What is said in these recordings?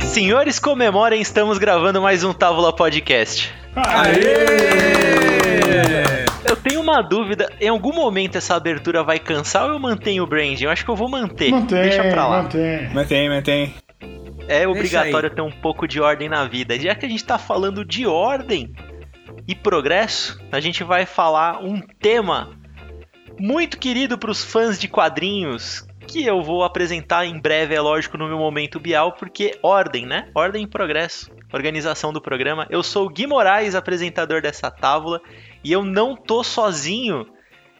Senhores, comemorem, estamos gravando mais um Távola Podcast. Aê! Eu tenho uma dúvida, em algum momento essa abertura vai cansar ou eu mantenho o branding? Eu acho que eu vou manter. Mantém, Deixa pra lá. mantém. Mantém, mantém. É obrigatório ter um pouco de ordem na vida. Já que a gente tá falando de ordem e progresso, a gente vai falar um tema muito querido para os fãs de quadrinhos, que eu vou apresentar em breve, é lógico, no meu momento Bial, porque ordem, né? Ordem e progresso. Organização do programa. Eu sou o Gui Moraes, apresentador dessa tábua, e eu não tô sozinho.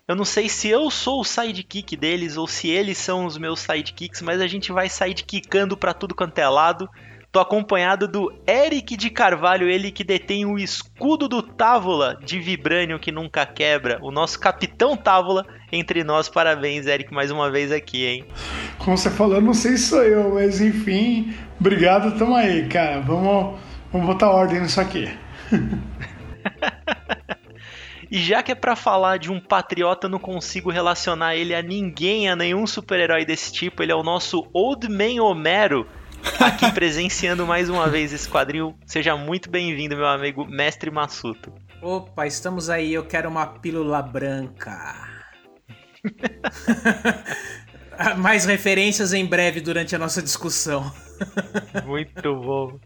Eu não sei se eu sou o sidekick deles ou se eles são os meus sidekicks, mas a gente vai sidekicando pra tudo quanto é lado. Tô acompanhado do Eric de Carvalho, ele que detém o escudo do Távola de Vibrânio que nunca quebra, o nosso capitão Távola entre nós. Parabéns, Eric, mais uma vez aqui, hein? Como você falou, não sei se sou eu, mas enfim, obrigado, tamo aí, cara. Vamos, vamos botar ordem nisso aqui. E já que é pra falar de um patriota, não consigo relacionar ele a ninguém, a nenhum super-herói desse tipo. Ele é o nosso Old Man Homero, aqui presenciando mais uma vez esse quadrinho. Seja muito bem-vindo, meu amigo Mestre Massuto. Opa, estamos aí, eu quero uma pílula branca. Mais referências em breve durante a nossa discussão. Muito bom.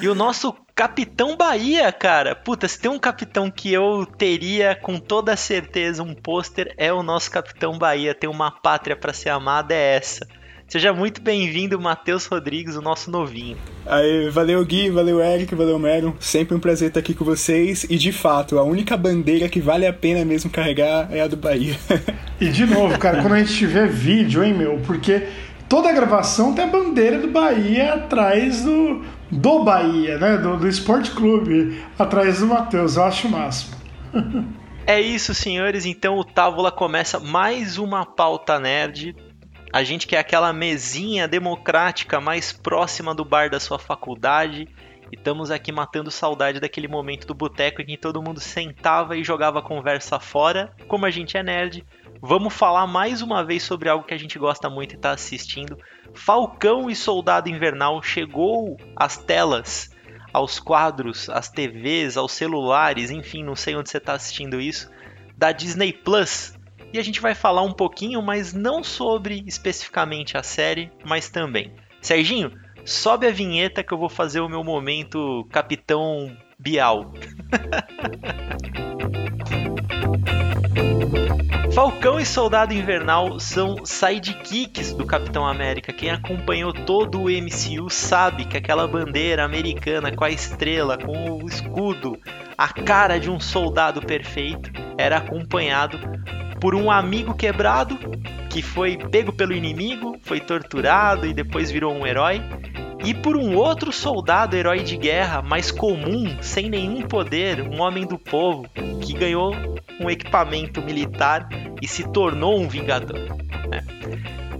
E o nosso Capitão Bahia, cara. Puta, se tem um capitão que eu teria com toda certeza um pôster, é o nosso Capitão Bahia. Tem uma pátria para ser amada, é essa. Seja muito bem-vindo, Matheus Rodrigues, o nosso novinho. Aí, valeu Gui, valeu Eric, valeu Mero. Sempre um prazer estar aqui com vocês. E de fato, a única bandeira que vale a pena mesmo carregar é a do Bahia. E de novo, cara, quando a gente tiver vídeo, hein, meu? Porque toda a gravação tem a bandeira do Bahia atrás do, do Bahia, né? Do, do Esporte Clube, atrás do Matheus. Eu acho o máximo. É isso, senhores. Então o Távola começa mais uma pauta nerd. A gente quer aquela mesinha democrática mais próxima do bar da sua faculdade. E estamos aqui matando saudade daquele momento do boteco em que todo mundo sentava e jogava conversa fora. Como a gente é nerd, vamos falar mais uma vez sobre algo que a gente gosta muito e está assistindo. Falcão e Soldado Invernal chegou às telas, aos quadros, às TVs, aos celulares, enfim, não sei onde você está assistindo isso, da Disney Plus. E a gente vai falar um pouquinho, mas não sobre especificamente a série, mas também. Serginho, sobe a vinheta que eu vou fazer o meu momento Capitão Bial. Falcão e Soldado Invernal são sidekicks do Capitão América. Quem acompanhou todo o MCU sabe que aquela bandeira americana com a estrela, com o escudo, a cara de um soldado perfeito, era acompanhado por um amigo quebrado que foi pego pelo inimigo, foi torturado e depois virou um herói. E por um outro soldado herói de guerra, mais comum, sem nenhum poder, um homem do povo, que ganhou um equipamento militar e se tornou um vingador. Né?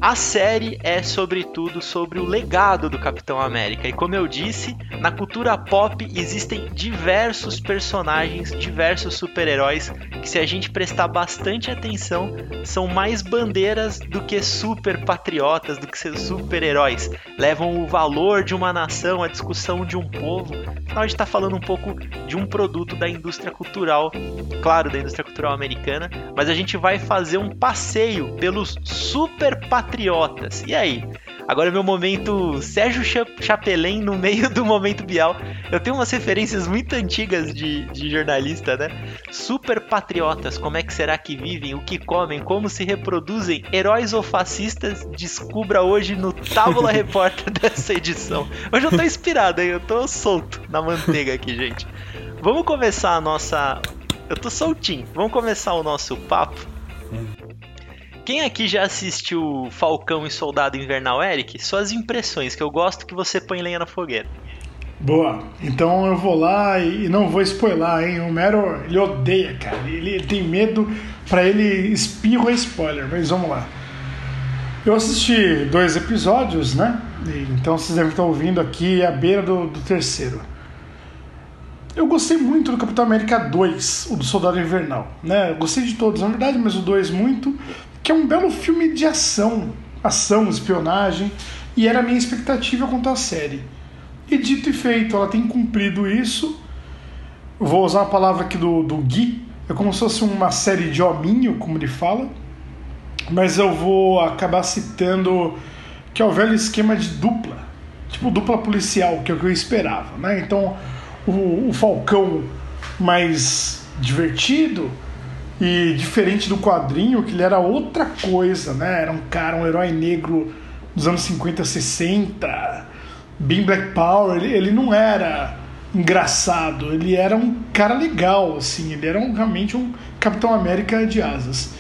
A série é, sobretudo, sobre o legado do Capitão América. E como eu disse, na cultura pop existem diversos personagens, diversos super-heróis que, se a gente prestar bastante atenção, são mais bandeiras do que super patriotas, do que super-heróis. Levam o valor de uma nação, a discussão de um povo. Afinal, a gente está falando um pouco de um produto da indústria cultural, claro, da indústria cultural americana, mas a gente vai fazer um passeio pelos super patriotas patriotas. E aí? Agora é meu momento Sérgio Chapelin no meio do momento Bial. Eu tenho umas referências muito antigas de, de jornalista, né? Super patriotas, como é que será que vivem, o que comem, como se reproduzem, heróis ou fascistas, descubra hoje no Tábula Repórter dessa edição. Hoje eu tô inspirado, hein? Eu tô solto na manteiga aqui, gente. Vamos começar a nossa. Eu tô soltinho. Vamos começar o nosso papo. Quem aqui já assistiu Falcão e Soldado Invernal, Eric? Suas impressões, que eu gosto que você põe lenha na fogueira. Boa, então eu vou lá e não vou spoiler, hein? O Mero, ele odeia, cara. Ele, tem medo, para ele espirro é spoiler, mas vamos lá. Eu assisti dois episódios, né? Então vocês devem estar ouvindo aqui à beira do, do terceiro. Eu gostei muito do Capitão América 2, o do Soldado Invernal, né? Gostei de todos, na verdade, mas o 2 muito que é um belo filme de ação, ação, espionagem. e era a minha expectativa quanto à série. E dito e feito, ela tem cumprido isso. Vou usar a palavra aqui do, do Gui, é como se fosse uma série de hominho, como ele fala, mas eu vou acabar citando que é o velho esquema de dupla, tipo dupla policial, que é o que eu esperava, né? Então, o, o Falcão mais divertido e diferente do quadrinho, que ele era outra coisa, né? Era um cara, um herói negro dos anos 50, 60, bem Black Power, ele, ele não era engraçado, ele era um cara legal, assim, ele era um, realmente um Capitão América de asas.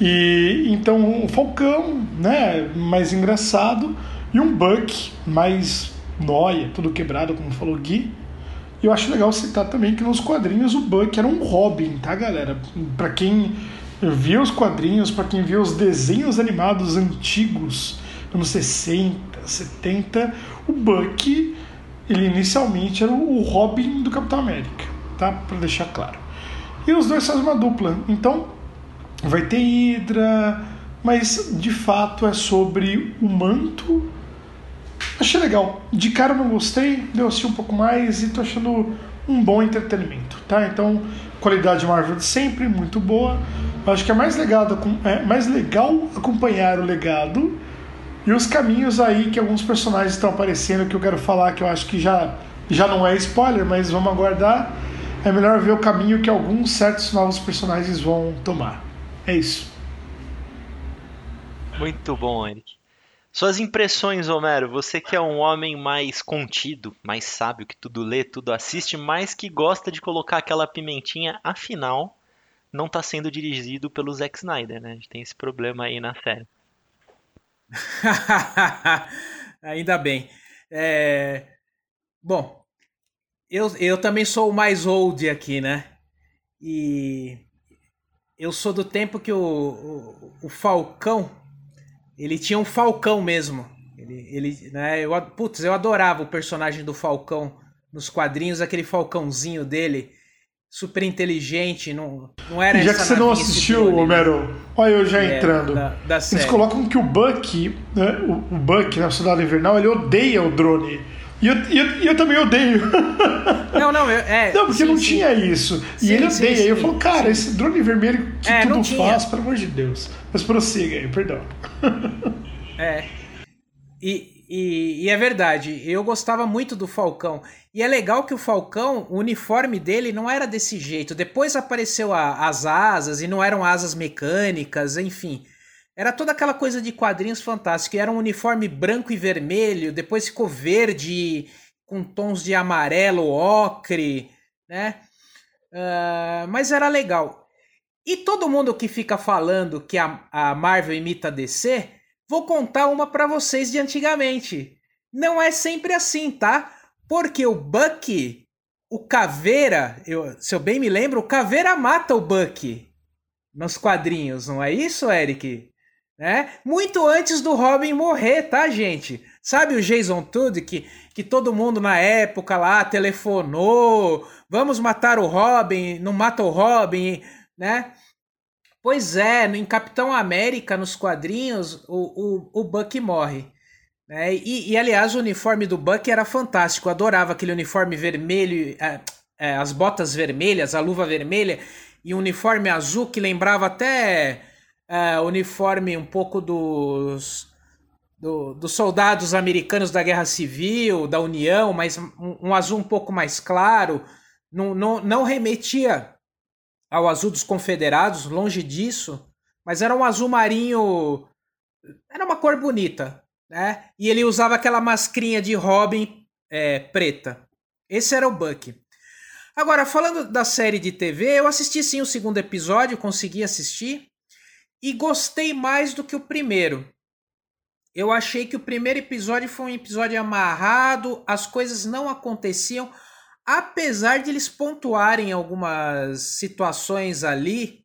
E então o Falcão, né, mais engraçado, e um Buck mais noia, tudo quebrado, como falou Gui. E eu acho legal citar também que nos quadrinhos o Buck era um Robin, tá, galera? Para quem viu os quadrinhos, para quem viu os desenhos animados antigos, anos 60, 70, o Buck, ele inicialmente era o Robin do Capitão América, tá? Para deixar claro. E os dois fazem uma dupla. Então, vai ter Hydra, mas de fato é sobre o manto. Achei legal. De cara não gostei, deu assistir um pouco mais e tô achando um bom entretenimento, tá? Então, qualidade Marvel de sempre, muito boa. Acho que é mais legal, é mais legal acompanhar o legado e os caminhos aí que alguns personagens estão aparecendo que eu quero falar que eu acho que já, já não é spoiler, mas vamos aguardar. É melhor ver o caminho que alguns certos novos personagens vão tomar. É isso. Muito bom, Eric. Suas impressões, Homero. Você que é um homem mais contido, mais sábio, que tudo lê, tudo assiste, mas que gosta de colocar aquela pimentinha, afinal, não está sendo dirigido pelo Zack Snyder, né? A gente tem esse problema aí na série. Ainda bem. É... Bom, eu, eu também sou o mais old aqui, né? E eu sou do tempo que o, o, o, Falcão, ele tinha um Falcão mesmo. Ele, ele, né, eu, putz, eu adorava o personagem do Falcão nos quadrinhos, aquele Falcãozinho dele, super inteligente, não, não era Já que você não assistiu, Homero, olha eu já é, entrando. Da, da Eles colocam que o Buck, né, o, o Buck, na Cidade Invernal, ele odeia o drone. E eu, eu, eu também odeio. Não, não, eu, é. Não, porque sim, não sim. tinha isso. E sim, ele odeia. Sim, eu falo, cara, esse drone vermelho que é, tudo faz, pelo amor de Deus. Mas prossiga aí, perdão. É. E, e, e, é verdade, eu gostava muito do Falcão. E é legal que o Falcão, o uniforme dele não era desse jeito. Depois apareceu a, as asas, e não eram asas mecânicas, enfim. Era toda aquela coisa de quadrinhos fantásticos. Era um uniforme branco e vermelho, depois ficou verde com tons de amarelo, ocre, né? Uh, mas era legal. E todo mundo que fica falando que a, a Marvel imita a DC, vou contar uma para vocês de antigamente. Não é sempre assim, tá? Porque o Bucky, o Caveira, eu, se eu bem me lembro, o Caveira mata o Bucky nos quadrinhos, não é isso, Eric? Né? Muito antes do Robin morrer, tá, gente? Sabe o Jason Todd que, que todo mundo na época lá telefonou, vamos matar o Robin, não mata o Robin, né? Pois é, em Capitão América, nos quadrinhos, o, o, o Buck morre. Né? E, e, aliás, o uniforme do Buck era fantástico. Eu adorava aquele uniforme vermelho, é, é, as botas vermelhas, a luva vermelha e o uniforme azul que lembrava até uh, uniforme um pouco dos, do, dos soldados americanos da Guerra Civil, da União, mas um, um azul um pouco mais claro. Não, não, não remetia ao azul dos confederados, longe disso, mas era um azul marinho. Era uma cor bonita, né? E ele usava aquela mascrinha de Robin é, preta. Esse era o Buck. Agora, falando da série de TV, eu assisti sim o segundo episódio, consegui assistir e gostei mais do que o primeiro. Eu achei que o primeiro episódio foi um episódio amarrado, as coisas não aconteciam, apesar de eles pontuarem algumas situações ali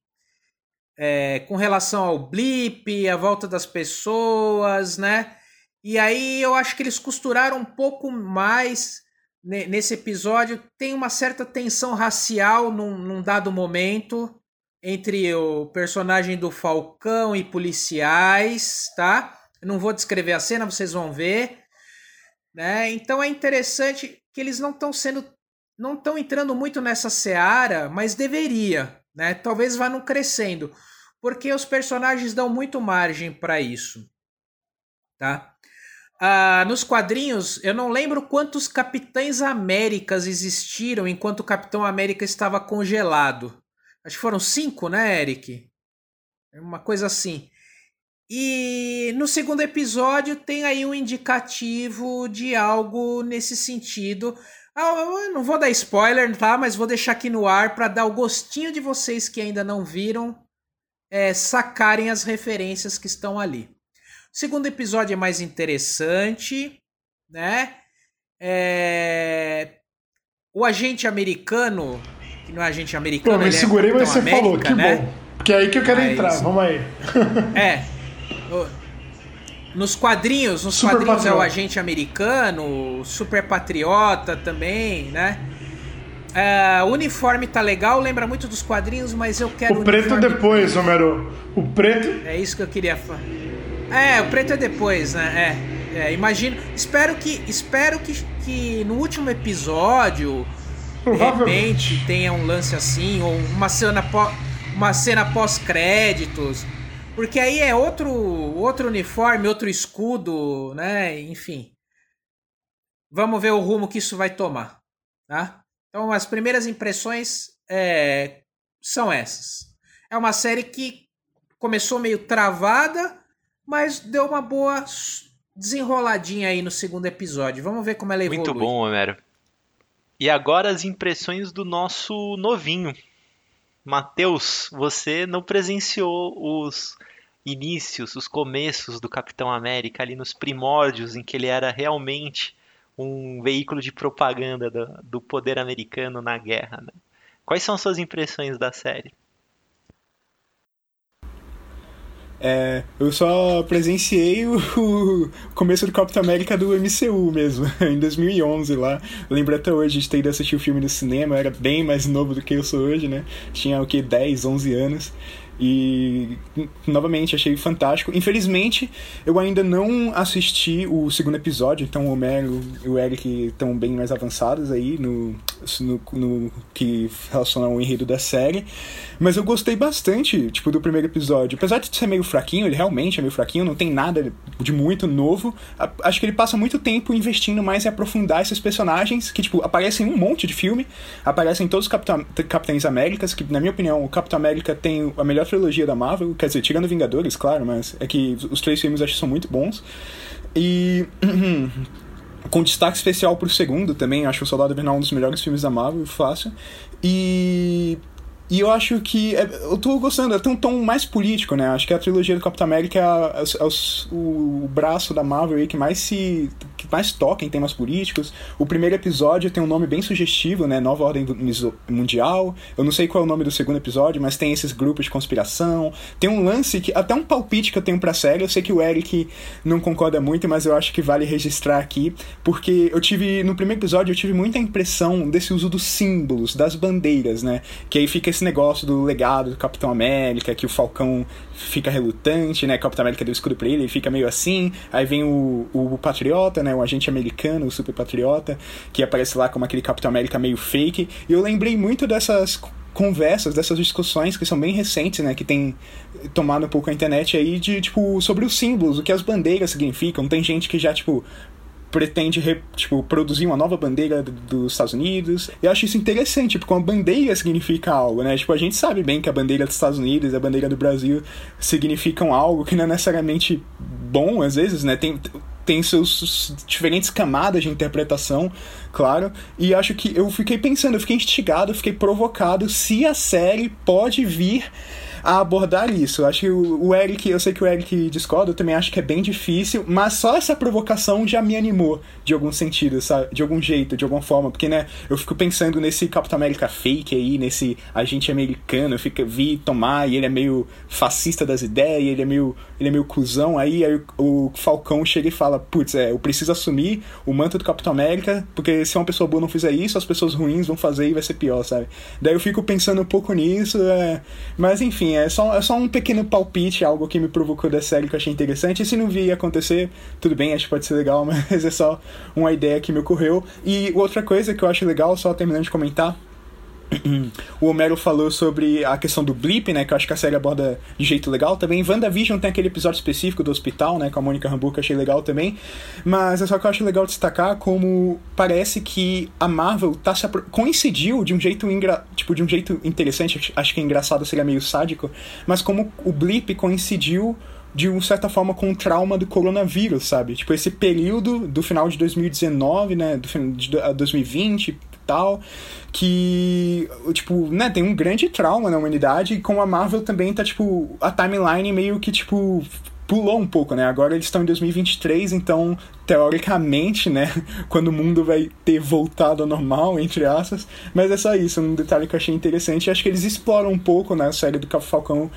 é, com relação ao blip, a volta das pessoas, né? E aí eu acho que eles costuraram um pouco mais nesse episódio. Tem uma certa tensão racial num, num dado momento entre o personagem do Falcão e policiais, tá? Não vou descrever a cena, vocês vão ver. Né? Então é interessante que eles não estão sendo. não estão entrando muito nessa seara, mas deveria. Né? Talvez vá não crescendo. Porque os personagens dão muito margem para isso. Tá? Ah, nos quadrinhos, eu não lembro quantos Capitães Américas existiram enquanto o Capitão América estava congelado. Acho que foram cinco, né, Eric? É uma coisa assim. E no segundo episódio tem aí um indicativo de algo nesse sentido. Ah, não vou dar spoiler, tá? Mas vou deixar aqui no ar para dar o gostinho de vocês que ainda não viram é, sacarem as referências que estão ali. O segundo episódio é mais interessante, né? É... O agente americano, que não é agente americano, Pô, me ele segurei, é mas você América, falou, que né? bom. Porque é aí que eu quero Mas- entrar, vamos aí. É. Nos quadrinhos, nos Super quadrinhos é o patriota. agente americano, super patriota também, né? É, o uniforme tá legal, lembra muito dos quadrinhos, mas eu quero O preto depois, Homero. O preto. É isso que eu queria falar. É, o preto é depois, né? É, é, imagino. Espero que, espero que, que no último episódio Provavelmente. repente tenha um lance assim ou uma cena pó- uma cena pós-créditos, porque aí é outro outro uniforme, outro escudo, né? Enfim. Vamos ver o rumo que isso vai tomar, tá? Então as primeiras impressões é, são essas. É uma série que começou meio travada, mas deu uma boa desenroladinha aí no segundo episódio. Vamos ver como ela evolui. Muito bom, Homero. E agora as impressões do nosso novinho. Matheus, você não presenciou os inícios, os começos do Capitão América ali nos primórdios em que ele era realmente um veículo de propaganda do, do poder americano na guerra, né? Quais são as suas impressões da série? É, eu só presenciei o, o começo do Capitão América do MCU mesmo, em 2011 lá. Lembro até hoje de ter ido assistir o filme no cinema, eu era bem mais novo do que eu sou hoje, né? Tinha o que, 10, 11 anos. E novamente achei fantástico. Infelizmente, eu ainda não assisti o segundo episódio, então o Homero e o Eric estão bem mais avançados aí no, no, no que relaciona ao enredo da série. Mas eu gostei bastante, tipo, do primeiro episódio. Apesar de ser meio fraquinho, ele realmente é meio fraquinho, não tem nada de muito novo. Acho que ele passa muito tempo investindo mais em aprofundar esses personagens que, tipo, aparecem em um monte de filme. Aparecem todos os Capitã- Capitães Américas, que, na minha opinião, o Capitão América tem a melhor trilogia da Marvel. Quer dizer, tirando Vingadores, claro, mas é que os três filmes acho que são muito bons. E. com destaque especial pro segundo também. Acho o Soldado Invernal um dos melhores filmes da Marvel, fácil. E. E eu acho que. é- eu tô gostando, tem um tom mais político, né? Acho que a trilogia do Capitão América é, é o, o braço da Marvel aí que mais se. Mais toca em temas políticos. O primeiro episódio tem um nome bem sugestivo, né? Nova Ordem Mundial. Eu não sei qual é o nome do segundo episódio, mas tem esses grupos de conspiração. Tem um lance que. Até um palpite que eu tenho pra série. Eu sei que o Eric não concorda muito, mas eu acho que vale registrar aqui. Porque eu tive. No primeiro episódio, eu tive muita impressão desse uso dos símbolos, das bandeiras, né? Que aí fica esse negócio do legado do Capitão América, que o Falcão fica relutante, né? Capitão América deu escudo pra ele, ele fica meio assim. Aí vem o, o Patriota, né? O agente americano, o Super Patriota, que aparece lá como aquele Capitão América meio fake. E eu lembrei muito dessas conversas, dessas discussões que são bem recentes, né? Que tem tomado um pouco a internet aí de, tipo, sobre os símbolos, o que as bandeiras significam. Tem gente que já, tipo, pretende re- tipo, produzir uma nova bandeira do- dos Estados Unidos. Eu acho isso interessante, porque uma bandeira significa algo, né? Tipo, a gente sabe bem que a bandeira dos Estados Unidos e a bandeira do Brasil significam algo que não é necessariamente bom, às vezes, né? Tem, tem seus diferentes camadas de interpretação, claro. E acho que eu fiquei pensando, eu fiquei instigado, eu fiquei provocado se a série pode vir a abordar isso. Eu acho que o, Eric, eu sei que o Eric discorda, eu também acho que é bem difícil, mas só essa provocação já me animou de algum sentido, sabe? De algum jeito, de alguma forma, porque, né, eu fico pensando nesse Capitão América fake aí, nesse agente americano, eu fico, vi tomar e ele é meio fascista das ideias, ele é meio, ele é meio cuzão, aí, aí o, o Falcão chega e fala, putz, é, eu preciso assumir o manto do Capitão América, porque se uma pessoa boa não fizer isso, as pessoas ruins vão fazer e vai ser pior, sabe? Daí eu fico pensando um pouco nisso, é... mas enfim, é só, é só um pequeno palpite, algo que me provocou da série que eu achei interessante. E se não vir acontecer, tudo bem, acho que pode ser legal, mas é só uma ideia que me ocorreu. E outra coisa que eu acho legal, só terminando de comentar, o Homero falou sobre a questão do blip, né? Que eu acho que a série aborda de jeito legal também. WandaVision tem aquele episódio específico do hospital, né? Com a Mônica Rambeau, que eu achei legal também. Mas é só que eu acho legal destacar como parece que a Marvel tá se coincidiu de um jeito ingra... tipo de um jeito interessante, acho que engraçado seria meio sádico, mas como o blip coincidiu de uma certa forma com o trauma do coronavírus, sabe? Tipo, esse período do final de 2019, né, do de 2020 tal, que, tipo, né, tem um grande trauma na humanidade, e com a Marvel também tá, tipo, a timeline meio que, tipo, pulou um pouco, né? Agora eles estão em 2023, então teoricamente, né, quando o mundo vai ter voltado ao normal, entre aspas. Mas é só isso, um detalhe que eu achei interessante. Acho que eles exploram um pouco na série do Falcão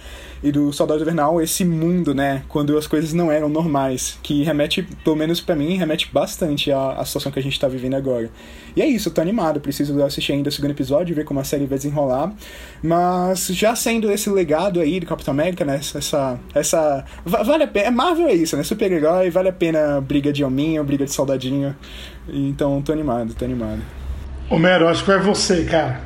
e do Soldado Invernal esse mundo, né, quando as coisas não eram normais, que remete, pelo menos para mim, remete bastante à, à situação que a gente tá vivendo agora. E é isso, tô animado, preciso assistir ainda o segundo episódio, ver como a série vai desenrolar. Mas já sendo esse legado aí do Capitão América, né, essa essa vale a pena, Marvel é isso, né, super-herói, vale a pena briga de hominho, briga de soldadinho. Então, tô animado, tô animado. Homero, acho que é você, cara.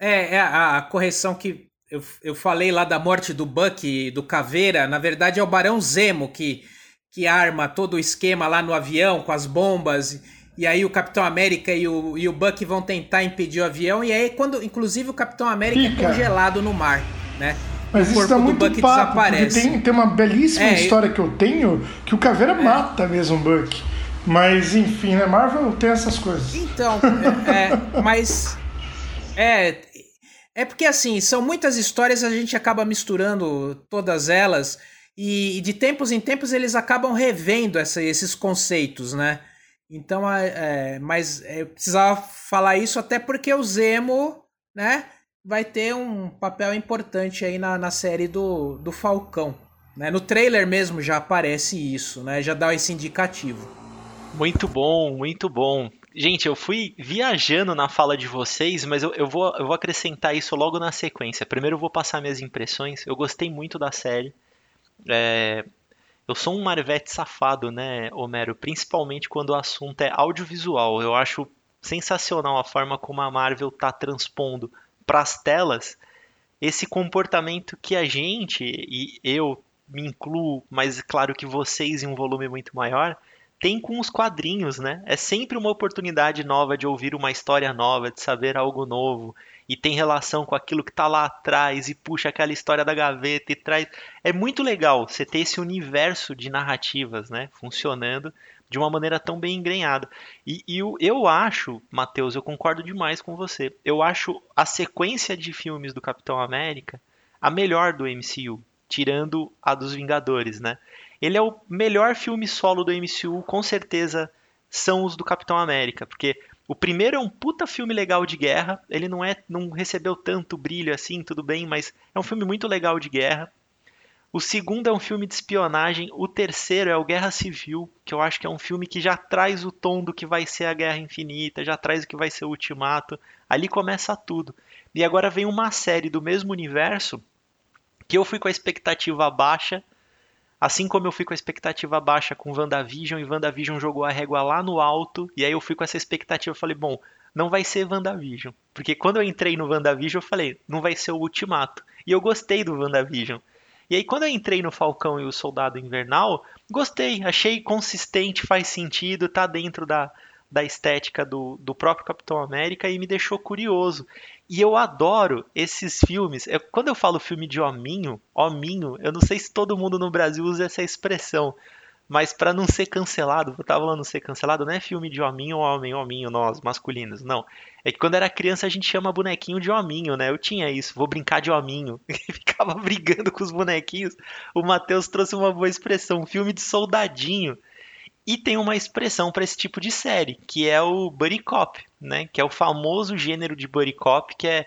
É, é a, a, correção que eu, eu falei lá da morte do Buck, do Caveira, na verdade é o Barão Zemo que, que arma todo o esquema lá no avião com as bombas. E aí o Capitão América e o, e o Buck vão tentar impedir o avião. E aí, quando, inclusive, o Capitão América é Fica. é congelado no mar, né? Mas o isso tá muito Buck papo, desaparece. Tem, tem uma belíssima é, história que eu tenho que o Caveira é. mata mesmo o Buck. Mas enfim, né? Marvel tem essas coisas. Então, é, é mas. É, é porque assim, são muitas histórias, a gente acaba misturando todas elas, e, e de tempos em tempos eles acabam revendo essa, esses conceitos, né? Então, é, mas eu precisava falar isso até porque o Zemo, né, vai ter um papel importante aí na, na série do, do Falcão. Né? No trailer mesmo já aparece isso, né? Já dá esse indicativo. Muito bom, muito bom. Gente, eu fui viajando na fala de vocês, mas eu, eu, vou, eu vou acrescentar isso logo na sequência. Primeiro eu vou passar minhas impressões. Eu gostei muito da série. É, eu sou um Marvete safado, né, Homero? Principalmente quando o assunto é audiovisual. Eu acho sensacional a forma como a Marvel está transpondo para as telas esse comportamento que a gente, e eu me incluo, mas claro que vocês em um volume muito maior, tem com os quadrinhos, né? É sempre uma oportunidade nova de ouvir uma história nova, de saber algo novo, e tem relação com aquilo que está lá atrás e puxa aquela história da gaveta e traz. É muito legal você ter esse universo de narrativas, né? Funcionando de uma maneira tão bem engrenhada. E, e eu, eu acho, Matheus, eu concordo demais com você. Eu acho a sequência de filmes do Capitão América a melhor do MCU, tirando a dos Vingadores, né? Ele é o melhor filme solo do MCU, com certeza são os do Capitão América, porque o primeiro é um puta filme legal de guerra, ele não é não recebeu tanto brilho assim, tudo bem, mas é um filme muito legal de guerra. O segundo é um filme de espionagem, o terceiro é o Guerra Civil, que eu acho que é um filme que já traz o tom do que vai ser a Guerra Infinita, já traz o que vai ser o Ultimato. Ali começa tudo. E agora vem uma série do mesmo universo que eu fui com a expectativa baixa Assim como eu fui com a expectativa baixa com WandaVision e WandaVision jogou a régua lá no alto, e aí eu fui com essa expectativa, falei, bom, não vai ser WandaVision. Porque quando eu entrei no WandaVision, eu falei, não vai ser o Ultimato. E eu gostei do WandaVision. E aí quando eu entrei no Falcão e o Soldado Invernal, gostei, achei consistente, faz sentido, tá dentro da, da estética do, do próprio Capitão América e me deixou curioso. E eu adoro esses filmes. Eu, quando eu falo filme de hominho, hominho, eu não sei se todo mundo no Brasil usa essa expressão. Mas para não ser cancelado, eu tava falando não ser cancelado, não é filme de hominho, homem, hominho, nós, masculinos, não. É que quando era criança a gente chama bonequinho de hominho, né? Eu tinha isso, vou brincar de hominho. E ficava brigando com os bonequinhos. O Matheus trouxe uma boa expressão, filme de soldadinho. E tem uma expressão para esse tipo de série, que é o buddy cop, né? Que é o famoso gênero de buddy cop, que é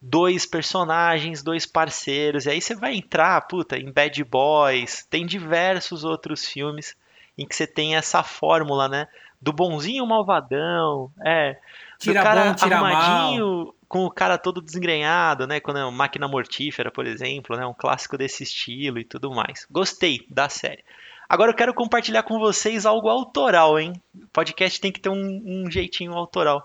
dois personagens, dois parceiros. E aí você vai entrar, puta, em Bad Boys, tem diversos outros filmes em que você tem essa fórmula, né? Do bonzinho malvadão, é, Tira do cara bom, tira arrumadinho, mal. com o cara todo desengrenhado, né? Quando é uma máquina mortífera, por exemplo, né? Um clássico desse estilo e tudo mais. Gostei da série. Agora eu quero compartilhar com vocês algo autoral, hein? Podcast tem que ter um, um jeitinho autoral.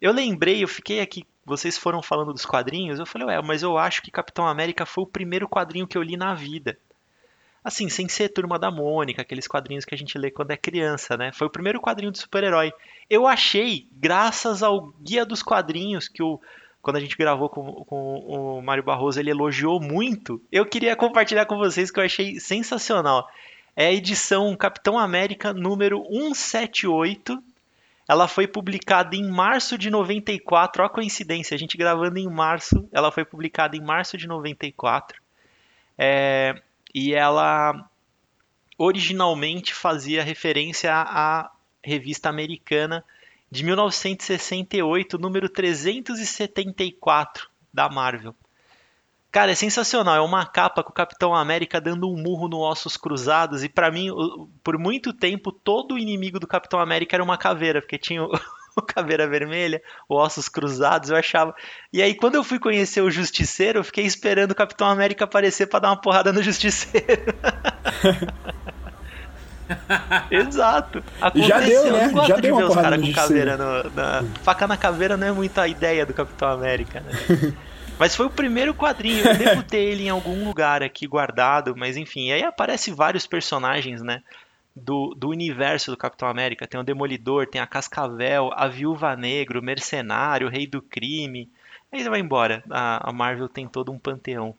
Eu lembrei, eu fiquei aqui, vocês foram falando dos quadrinhos, eu falei, ué, mas eu acho que Capitão América foi o primeiro quadrinho que eu li na vida. Assim, sem ser Turma da Mônica, aqueles quadrinhos que a gente lê quando é criança, né? Foi o primeiro quadrinho de super-herói. Eu achei, graças ao Guia dos Quadrinhos, que o, quando a gente gravou com, com o Mário Barroso, ele elogiou muito. Eu queria compartilhar com vocês que eu achei sensacional. É a edição Capitão América número 178. Ela foi publicada em março de 94. Olha a coincidência, a gente gravando em março. Ela foi publicada em março de 94. É, e ela originalmente fazia referência à revista americana de 1968, número 374 da Marvel. Cara, é sensacional. É uma capa com o Capitão América dando um murro no Ossos Cruzados. E para mim, por muito tempo, todo o inimigo do Capitão América era uma caveira, porque tinha o, o Caveira Vermelha, o Ossos Cruzados, eu achava. E aí, quando eu fui conhecer o Justiceiro, eu fiquei esperando o Capitão América aparecer para dar uma porrada no Justiceiro. Exato. Aconteceu. Já deu, né? Já de deu uma porrada no com caveira no, na... Faca na caveira não é muito a ideia do Capitão América, né? Mas foi o primeiro quadrinho, eu devo ter ele em algum lugar aqui guardado, mas enfim, aí aparece vários personagens, né? Do, do universo do Capitão América. Tem o Demolidor, tem a Cascavel, a Viúva Negra, o Mercenário, o Rei do Crime. Aí vai embora. A, a Marvel tem todo um panteão.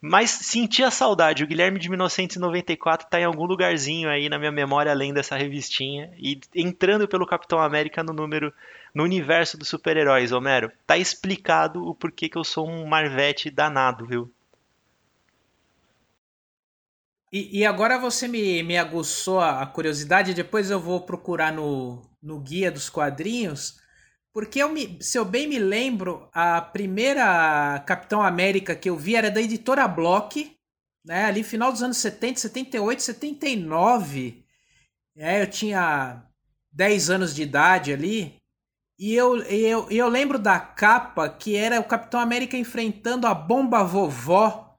Mas senti a saudade. O Guilherme de 1994 está em algum lugarzinho aí na minha memória, além dessa revistinha. E entrando pelo Capitão América no número. No universo dos super-heróis, Homero. Tá explicado o porquê que eu sou um Marvete danado, viu? E, e, agora você me, me aguçou a curiosidade, depois eu vou procurar no, no guia dos quadrinhos, porque eu me, se eu bem me lembro, a primeira Capitão América que eu vi era da editora Block, né, ali final dos anos 70, 78, 79. É, eu tinha 10 anos de idade ali. E eu, eu, eu lembro da capa que era o Capitão América enfrentando a bomba vovó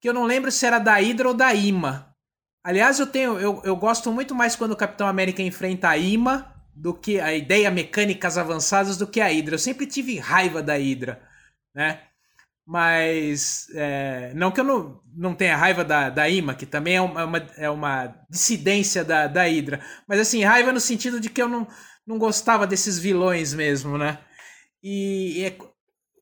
que eu não lembro se era da Hydra ou da Ima. Aliás, eu tenho, eu, eu gosto muito mais quando o Capitão América enfrenta a Ima do que a ideia mecânicas avançadas do que a Hydra. Eu sempre tive raiva da Hydra, né? Mas é, não que eu não, não tenha raiva da, da Ima, que também é uma, é uma dissidência da, da Hydra. Mas assim, raiva no sentido de que eu não, não gostava desses vilões mesmo, né? E, e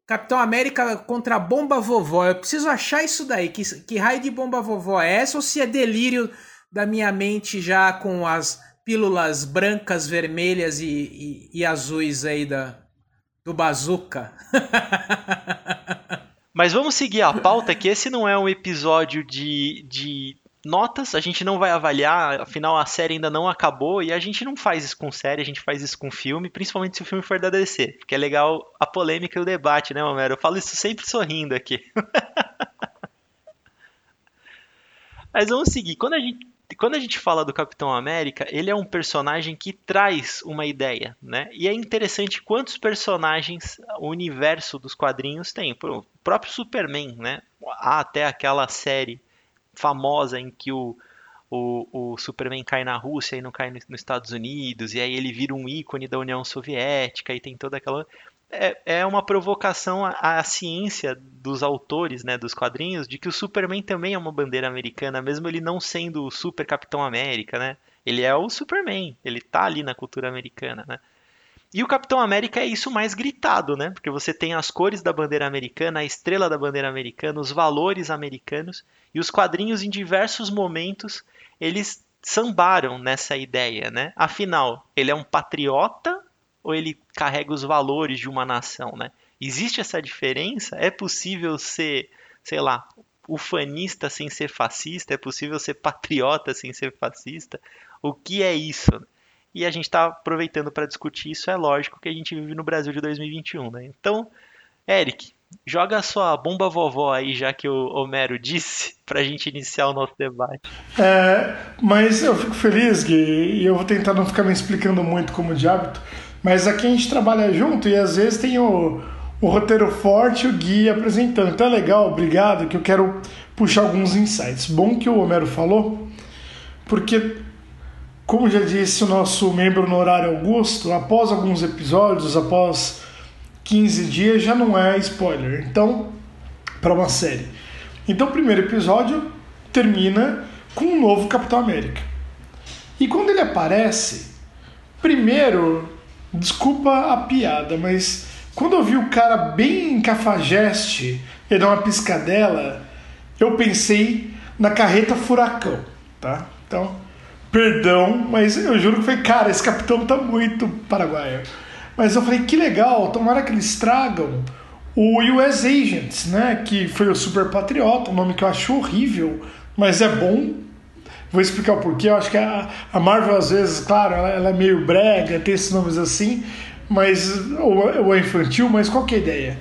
Capitão América contra Bomba Vovó. Eu preciso achar isso daí. Que, que raio de Bomba Vovó é essa? Ou se é delírio da minha mente já com as pílulas brancas, vermelhas e, e, e azuis aí da, do Bazooka? Mas vamos seguir a pauta, que esse não é um episódio de, de notas, a gente não vai avaliar, afinal a série ainda não acabou e a gente não faz isso com série, a gente faz isso com filme, principalmente se o filme for da DC, porque é legal a polêmica e o debate, né, Homero? Eu falo isso sempre sorrindo aqui. Mas vamos seguir. Quando a gente quando a gente fala do Capitão América, ele é um personagem que traz uma ideia, né? E é interessante quantos personagens o universo dos quadrinhos tem. O próprio Superman, né? Há até aquela série famosa em que o, o, o Superman cai na Rússia e não cai nos Estados Unidos, e aí ele vira um ícone da União Soviética e tem toda aquela. É, é uma provocação à, à, ciência dos autores né, dos quadrinhos de que o Superman também é uma bandeira americana, mesmo ele não sendo o Super Capitão América, né? Ele é o Superman, ele tá ali na cultura americana, né? E o Capitão América é isso mais gritado, né? Porque você tem as cores da bandeira americana, a estrela da bandeira americana, os valores americanos, e os quadrinhos em diversos momentos eles sambaram nessa ideia, né? Afinal, ele é um patriota ou ele carrega os valores de uma nação, né? Existe essa diferença? É possível ser, sei lá, ufanista sem ser fascista? É possível ser patriota sem ser fascista? O que é isso? E a gente está aproveitando para discutir isso. É lógico que a gente vive no Brasil de 2021, né? Então, Eric, joga a sua bomba vovó aí, já que o Homero disse, pra gente iniciar o nosso debate. É, mas eu fico feliz, Gui, e eu vou tentar não ficar me explicando muito como de hábito, mas aqui a gente trabalha junto e às vezes tem o, o roteiro forte e o Gui apresentando. Então é legal, obrigado, que eu quero puxar alguns insights. Bom que o Homero falou, porque, como já disse o nosso membro no horário Augusto, após alguns episódios, após 15 dias, já não é spoiler. Então, para uma série. Então, o primeiro episódio termina com um novo Capitão América. E quando ele aparece, primeiro, desculpa a piada, mas quando eu vi o cara bem cafajeste, ele dá uma piscadela, eu pensei na carreta furacão, tá? Então, perdão, mas eu juro que foi, cara, esse capitão tá muito paraguaio. Mas eu falei, que legal, tomara que eles tragam o US Agents, né? Que foi o Super Patriota, um nome que eu acho horrível, mas é bom. Vou explicar o porquê. Eu acho que a, Marvel, às vezes, claro, ela, ela, é meio brega, tem esses nomes assim, mas ou, ou é infantil, mas qual que é a ideia?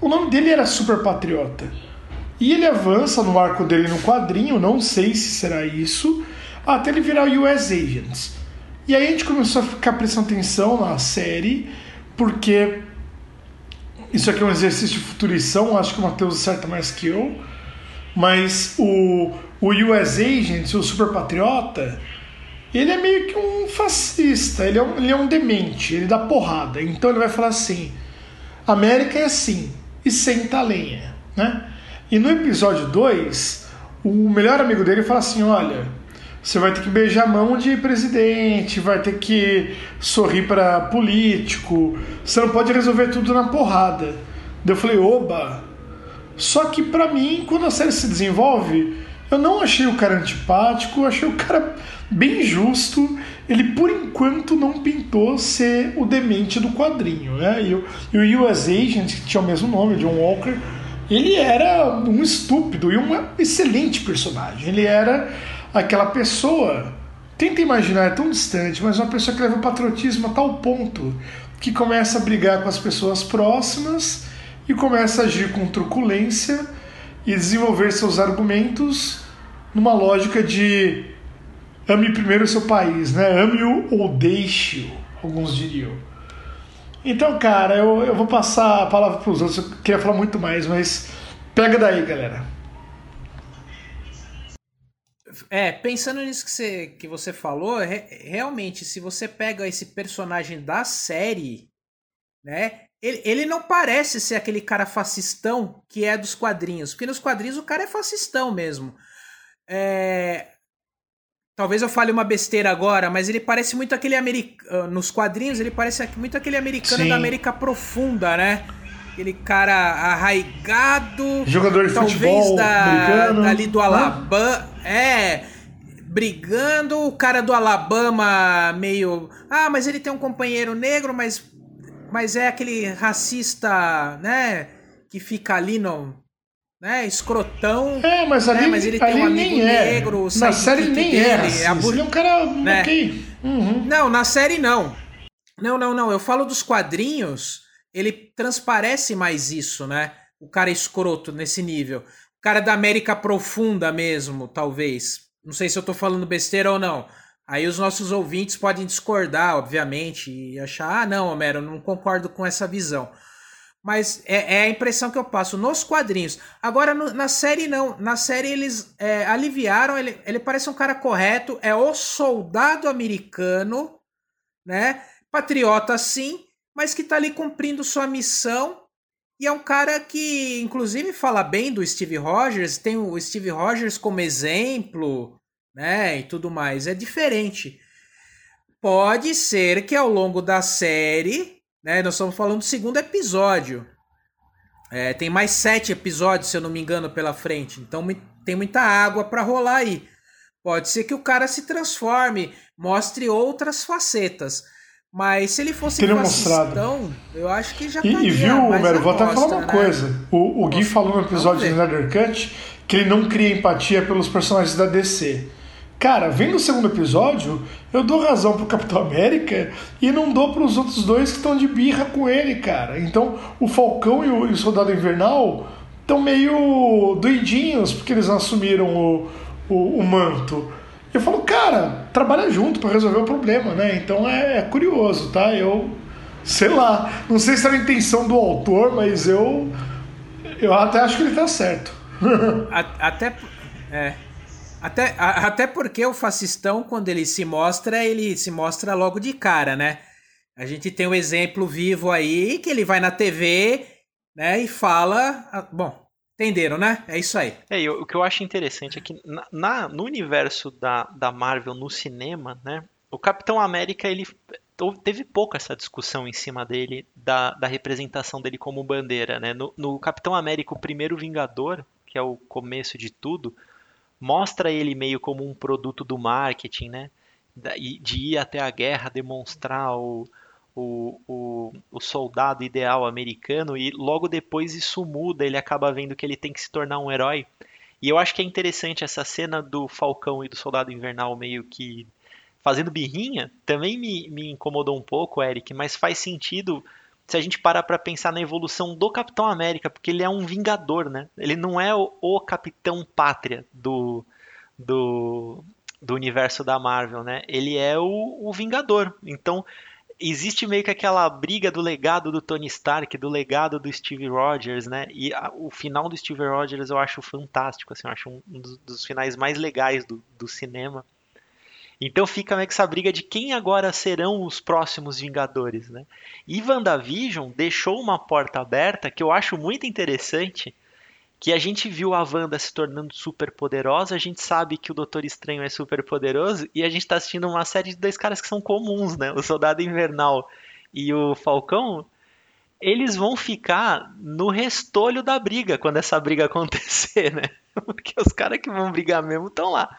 O nome dele era Super Patriota. E ele avança no arco dele no quadrinho, não sei se será isso, até ele virar US Agents. E aí a gente começou a ficar prestando atenção na série, porque isso aqui é um exercício de futurição, acho que o Matheus acerta mais que eu, mas o, o US Agents, o Super Patriota, ele é meio que um fascista, ele é um, ele é um demente, ele dá porrada. Então ele vai falar assim: América é assim, e senta a lenha, né? E no episódio 2, o melhor amigo dele fala assim: olha, você vai ter que beijar a mão de presidente, vai ter que sorrir para político, você não pode resolver tudo na porrada. Daí eu falei: oba! Só que para mim, quando a série se desenvolve, eu não achei o cara antipático, eu achei o cara bem justo. Ele, por enquanto, não pintou ser o demente do quadrinho. Né? E, o, e o US Agent, que tinha o mesmo nome, John Walker, ele era um estúpido e um excelente personagem. Ele era aquela pessoa, tenta imaginar, é tão distante, mas uma pessoa que leva o patriotismo a tal ponto que começa a brigar com as pessoas próximas e começa a agir com truculência e desenvolver seus argumentos numa lógica de ame primeiro o seu país, né? Ame-o ou deixe-o, alguns diriam. Então, cara, eu, eu vou passar a palavra para os outros. Eu queria falar muito mais, mas pega daí, galera. É, pensando nisso que você, que você falou, re, realmente, se você pega esse personagem da série, né? Ele, ele não parece ser aquele cara fascistão que é dos quadrinhos. Porque nos quadrinhos o cara é fascistão mesmo. É, Talvez eu fale uma besteira agora, mas ele parece muito aquele americano. Ah, nos quadrinhos, ele parece muito aquele americano Sim. da América Profunda, né? Aquele cara arraigado. Jogador de talvez futebol da, americano. dali do Alabama. É. Brigando, o cara do Alabama meio. Ah, mas ele tem um companheiro negro, mas. Mas é aquele racista, né? Que fica ali no, né, escrotão. É, mas ali, né, mas ele tem um amigo é. negro, na série nem dele, é. A Ele é um cara né? ok. Uhum. Não, na série não. Não, não, não. Eu falo dos quadrinhos, ele transparece mais isso, né? O cara escroto nesse nível. O cara da América Profunda mesmo, talvez. Não sei se eu tô falando besteira ou não. Aí os nossos ouvintes podem discordar, obviamente, e achar, ah, não, Homero, não concordo com essa visão. Mas é, é, a impressão que eu passo nos quadrinhos. Agora, no, na série, não. Na série, eles é, aliviaram. Ele, ele parece um cara correto. É o soldado americano, né? Patriota, sim, mas que tá ali cumprindo sua missão. E é um cara que, inclusive, fala bem do Steve Rogers. Tem o Steve Rogers como exemplo, né? E tudo mais. É diferente. Pode ser que ao longo da série né? Nós estamos falando do segundo episódio. É, tem mais sete episódios, se eu não me engano, pela frente. Então tem muita água para rolar aí. Pode ser que o cara se transforme, mostre outras facetas. Mas se ele fosse Teria fascistão, eu acho que já E, e viu, Mero, vou até falar uma né? coisa. O, o Gui falou no episódio do Snyder Cut que ele não cria empatia pelos personagens da DC. Cara, vendo o segundo episódio, eu dou razão pro Capitão América e não dou pros outros dois que estão de birra com ele, cara. Então, o Falcão e o, e o Soldado Invernal estão meio doidinhos porque eles assumiram o, o, o manto. Eu falo, cara, trabalha junto para resolver o problema, né? Então é, é, curioso, tá? Eu, sei lá, não sei se era a intenção do autor, mas eu, eu até acho que ele tá certo. até, é, até, a, até porque o fascistão, quando ele se mostra, ele se mostra logo de cara, né? A gente tem um exemplo vivo aí que ele vai na TV, né, e fala. Ah, bom, entenderam, né? É isso aí. É, eu, o que eu acho interessante é que na, na, no universo da, da Marvel no cinema, né, o Capitão América ele teve pouco essa discussão em cima dele da, da representação dele como bandeira, né? No, no Capitão América, o primeiro Vingador, que é o começo de tudo, mostra ele meio como um produto do marketing, né? De ir até a guerra demonstrar o, o, o, o, soldado ideal americano e logo depois isso muda, ele acaba vendo que ele tem que se tornar um herói. E eu acho que é interessante essa cena do Falcão e do Soldado Invernal meio que fazendo birrinha, também me, me incomodou um pouco, Eric, mas faz sentido se a gente parar para pensar na evolução do Capitão América, porque ele é um vingador, né? Ele não é o, o Capitão Pátria do, do, do universo da Marvel, né? Ele é o, o Vingador. Então, existe meio que aquela briga do legado do Tony Stark, do legado do Steve Rogers, né? E a, o final do Steve Rogers eu acho fantástico, assim, eu acho um, dos, dos, finais mais legais do, do cinema. Então fica meio que essa briga de quem agora serão os próximos Vingadores, né? E WandaVision deixou uma porta aberta que eu acho muito interessante, que a gente viu a Wanda se tornando super poderosa, a gente sabe que o Doutor Estranho é super poderoso, e a gente está assistindo uma série de dois caras que são comuns, né? O Soldado Invernal e o Falcão, eles vão ficar no restolho da briga quando essa briga acontecer, né? Porque os caras que vão brigar mesmo estão lá.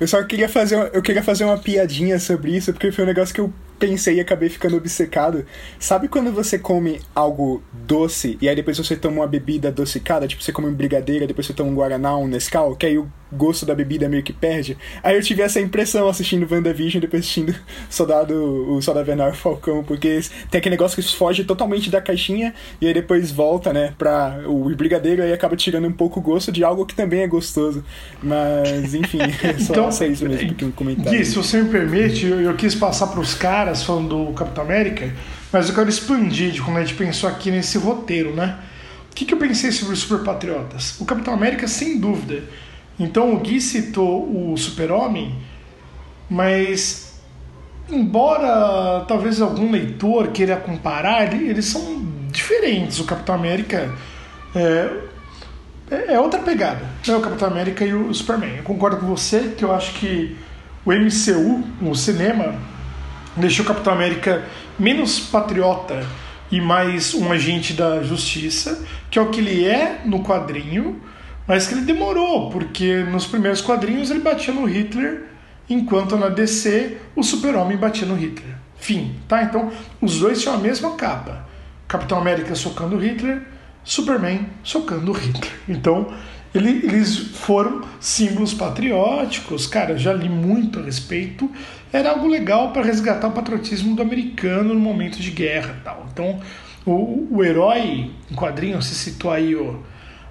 Eu só queria fazer, uma, eu queria fazer uma piadinha sobre isso, porque foi um negócio que eu pensei e acabei ficando obcecado. Sabe quando você come algo doce e aí depois você toma uma bebida adocicada? Tipo, você come um brigadeiro, depois você toma um guaraná, um Nescau, que aí o gosto da bebida meio que perde? Aí eu tive essa impressão assistindo WandaVision e depois assistindo Soldado, o Soldado Venar Falcão, porque tem aquele negócio que foge totalmente da caixinha e aí depois volta, né, pra o brigadeiro e aí acaba tirando um pouco o gosto de algo que também é gostoso. Mas, enfim, é só, então, só isso mesmo que um comentário. Gui, se você me permite, eu, eu quis passar pros caras caras falando do Capitão América, mas eu quero expandir de como a gente pensou aqui nesse roteiro, né? O que, que eu pensei sobre os Super Patriotas? O Capitão América, sem dúvida. Então o Gui citou o Super-Homem, mas embora talvez algum leitor queira comparar, eles são diferentes. O Capitão América é, é outra pegada, né? o Capitão América e o Superman. Eu concordo com você que eu acho que o MCU, o cinema, deixou o Capitão América menos patriota e mais um agente da justiça, que é o que ele é no quadrinho, mas que ele demorou, porque nos primeiros quadrinhos ele batia no Hitler, enquanto na DC o Super-Homem batia no Hitler. Fim, tá? Então os dois tinham a mesma capa. Capitão América socando Hitler, Superman socando Hitler. Então ele, eles foram símbolos patrióticos, cara, já li muito a respeito. Era algo legal para resgatar o patriotismo do americano no momento de guerra tal. Então, o, o herói em quadrinho, você citou aí ó,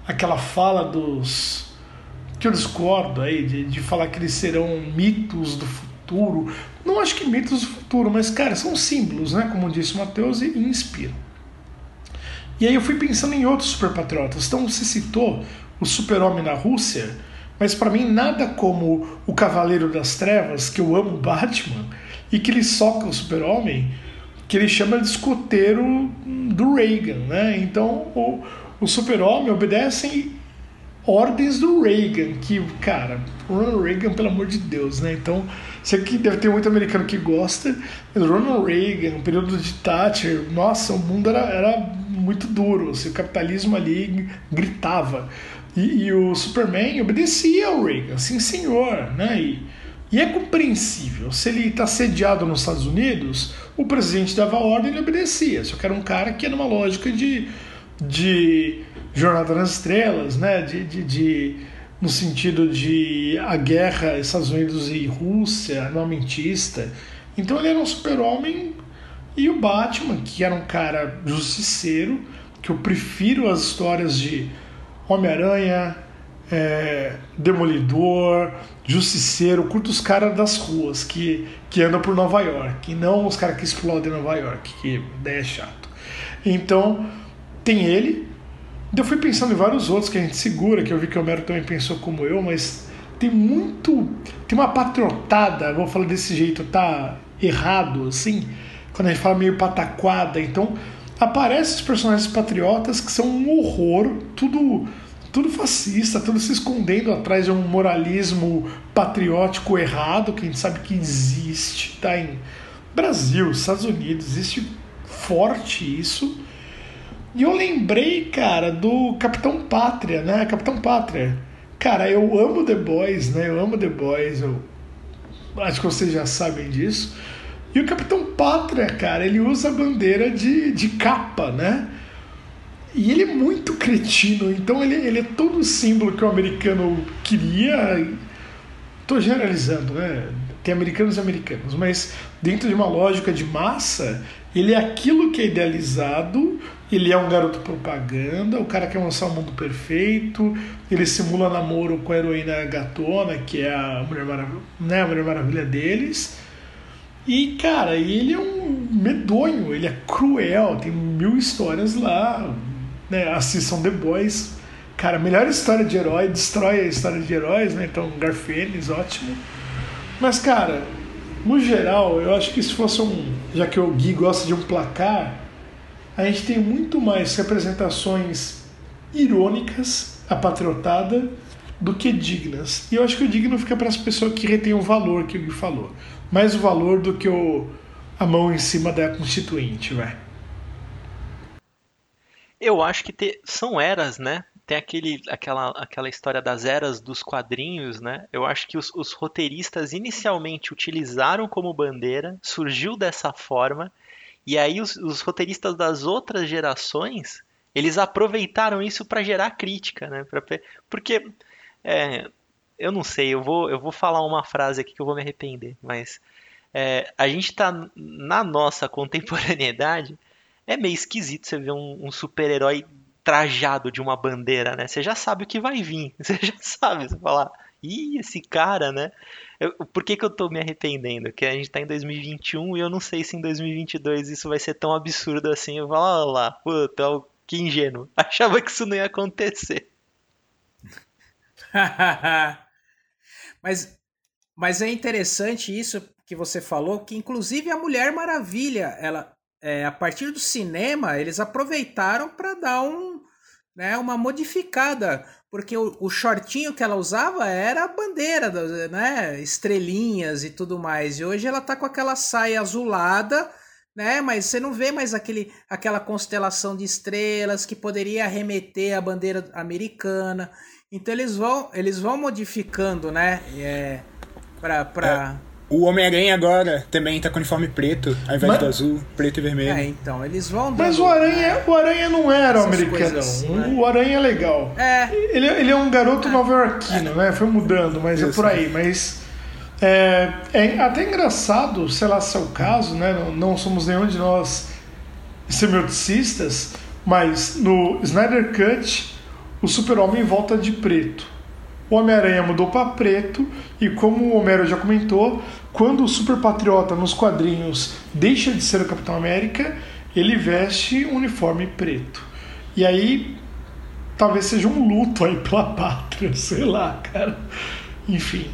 aquela fala dos. que eu discordo aí, de, de falar que eles serão mitos do futuro. Não acho que mitos do futuro, mas, cara, são símbolos, né? Como disse o Matheus, e, e inspiram. E aí eu fui pensando em outros superpatriotas. Então você citou o super-homem na Rússia, mas para mim nada como o Cavaleiro das Trevas, que eu amo Batman, e que ele soca o super-homem, que ele chama de escoteiro do Reagan, né? Então o, o super-homem obedece ordens do Reagan, que, cara, Ronald Reagan, pelo amor de Deus, né? Então, sei que deve ter muito americano que gosta, Ronald Reagan, período de Thatcher, nossa, o mundo era, era muito duro, assim, o capitalismo ali gritava. E, e, o Superman obedecia ao Reagan, sim senhor, né? E, e é compreensível. Se ele está sediado nos Estados Unidos, o presidente dava ordem e ele obedecia. Só que era um cara que ia numa lógica de, de Jornada nas Estrelas, né? De, de, de, no sentido de a guerra Estados Unidos e Rússia, armamentista. Então ele era um super-homem e o Batman, que era um cara justiceiro, que eu prefiro as histórias de Homem-Aranha, é, Demolidor, Justiceiro, curto os caras das ruas que, que andam por Nova York, e não os caras que explodem Nova York, que ideia é chato. Então, tem ele. Eu fui pensando em vários outros que a gente segura, que eu vi que o Homero também pensou como eu, mas tem muito. Tem uma patriotada, vou falar desse jeito, tá errado, assim, quando a gente fala meio pataquada. Então, aparecem os personagens patriotas que são um horror, tudo tudo fascista, tudo se escondendo atrás de um moralismo patriótico errado, que a gente sabe que existe, tá em Brasil, Estados Unidos, existe forte isso. E eu lembrei, cara, do Capitão Pátria, né? Capitão Pátria. Cara, eu amo The Boys, né? Eu amo The Boys, eu acho que vocês já sabem disso. E o Capitão Pátria, cara, ele usa a bandeira de, de capa, né? E ele é muito cretino, então ele, ele é todo o símbolo que o americano queria. Estou generalizando, né? Tem americanos e americanos, mas dentro de uma lógica de massa, ele é aquilo que é idealizado, ele é um garoto propaganda, o cara quer mostrar o mundo perfeito, ele simula namoro com a heroína gatona, que é a Mulher Maravilha, né, a Mulher Maravilha deles. E, cara, ele é um medonho, ele é cruel, tem mil histórias lá, né, assistam The Boys. Cara, melhor história de herói, destrói a história de heróis, né? Então, Garfênis, ótimo. Mas, cara, no geral, eu acho que se fosse um. Já que o Gui gosta de um placar, a gente tem muito mais representações irônicas, a do que dignas. E eu acho que o digno fica para as pessoas que retêm o valor que o Gui falou. Mais o valor do que o, a mão em cima da constituinte, vai. Eu acho que te, são eras, né? Tem aquele, aquela, aquela história das eras dos quadrinhos, né? Eu acho que os, os roteiristas inicialmente utilizaram como bandeira, surgiu dessa forma, e aí os, os roteiristas das outras gerações eles aproveitaram isso para gerar crítica, né? Pra, porque é, eu não sei, eu vou, eu vou falar uma frase aqui que eu vou me arrepender, mas é, a gente está na nossa contemporaneidade é meio esquisito você ver um, um super-herói trajado de uma bandeira, né? Você já sabe o que vai vir. Você já sabe. Você falar, ih, esse cara, né? Eu, por que, que eu tô me arrependendo? Que a gente tá em 2021 e eu não sei se em 2022 isso vai ser tão absurdo assim. Eu falo, olha lá, puta, que ingênuo. Achava que isso não ia acontecer. mas, mas é interessante isso que você falou, que inclusive a Mulher Maravilha, ela, é, a partir do cinema, eles aproveitaram para dar um, né, uma modificada, porque o, o, shortinho que ela usava era a bandeira, né, estrelinhas e tudo mais. E hoje ela tá com aquela saia azulada, né, mas você não vê mais aquele, aquela constelação de estrelas que poderia remeter à bandeira americana. Então eles vão, eles vão modificando, né, é, para pra... É o Homem-Aranha agora também tá com uniforme preto, ao invés Mas... do azul, preto e vermelho. É, então, eles vão Mas o Aranha, o Aranha não era o americano. Assim, né? O Aranha é legal. É. Ele, ele é um garoto é. nova-iorquino, né? Foi mudando, mas Isso. é por aí. Mas é, é, até engraçado, sei lá se é o caso, né? Não, não somos nenhum de nós semioticistas, mas no Snyder Cut, o super-homem volta de preto. O Homem-Aranha mudou para preto, e como o Homero já comentou, quando o Super Patriota nos quadrinhos deixa de ser o Capitão América, ele veste um uniforme preto. E aí talvez seja um luto aí pela pátria, sei lá, cara. Enfim.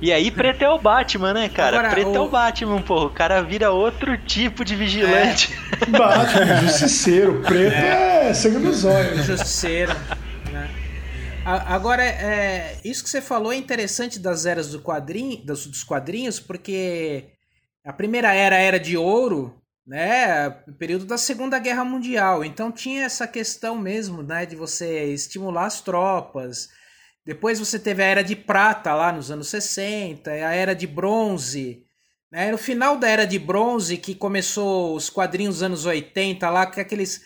E aí, preto é o Batman, né, cara? Agora, preto o... é o Batman, porra. O cara vira outro tipo de vigilante. É. Batman, justiceiro. Preto é, é sangue nos olhos. Justiceiro. Agora, é, isso que você falou é interessante das eras do quadrinho, dos, dos quadrinhos, porque a primeira era era de ouro, né? Período da Segunda Guerra Mundial. Então tinha essa questão mesmo, né? De você estimular as tropas. Depois você teve a era de prata lá nos anos 60, a era de bronze. Né? No final da era de bronze, que começou os quadrinhos dos anos 80 lá, com aqueles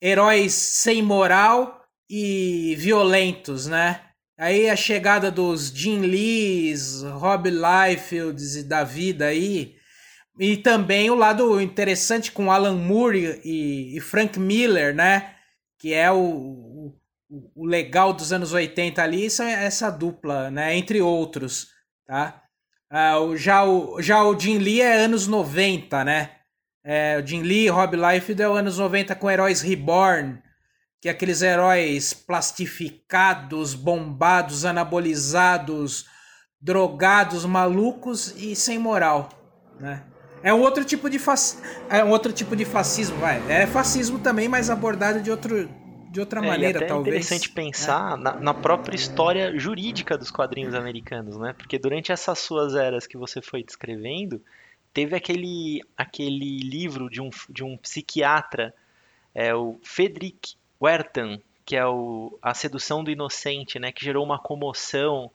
heróis sem moral e violentos, né? Aí a chegada dos Jim Lees, Rob Liefelds e da vida aí, e também o lado interessante com Alan Moore e, e Frank Miller, né? Que é o, o, o, legal dos anos 80 ali, essa dupla, né? Entre outros, tá? Ah, já, o, já o Jim Lee é anos 90, né? É, o Jim Lee, Rob Liefeld é o anos 90 com Heróis Reborn, que é aqueles heróis plastificados, bombados, anabolizados, drogados, malucos e sem moral, né? É um outro tipo de fac... é um outro tipo de fascismo, vai. É fascismo também, mas abordado de outro de outra é, maneira, e até talvez. É interessante pensar na, na, própria história jurídica dos quadrinhos americanos, né? Porque durante essas suas eras que você foi descrevendo, teve aquele aquele livro de um, de um psiquiatra, é o Friedrich Werthan, que é o A Sedução do Inocente, né? Que gerou uma comoção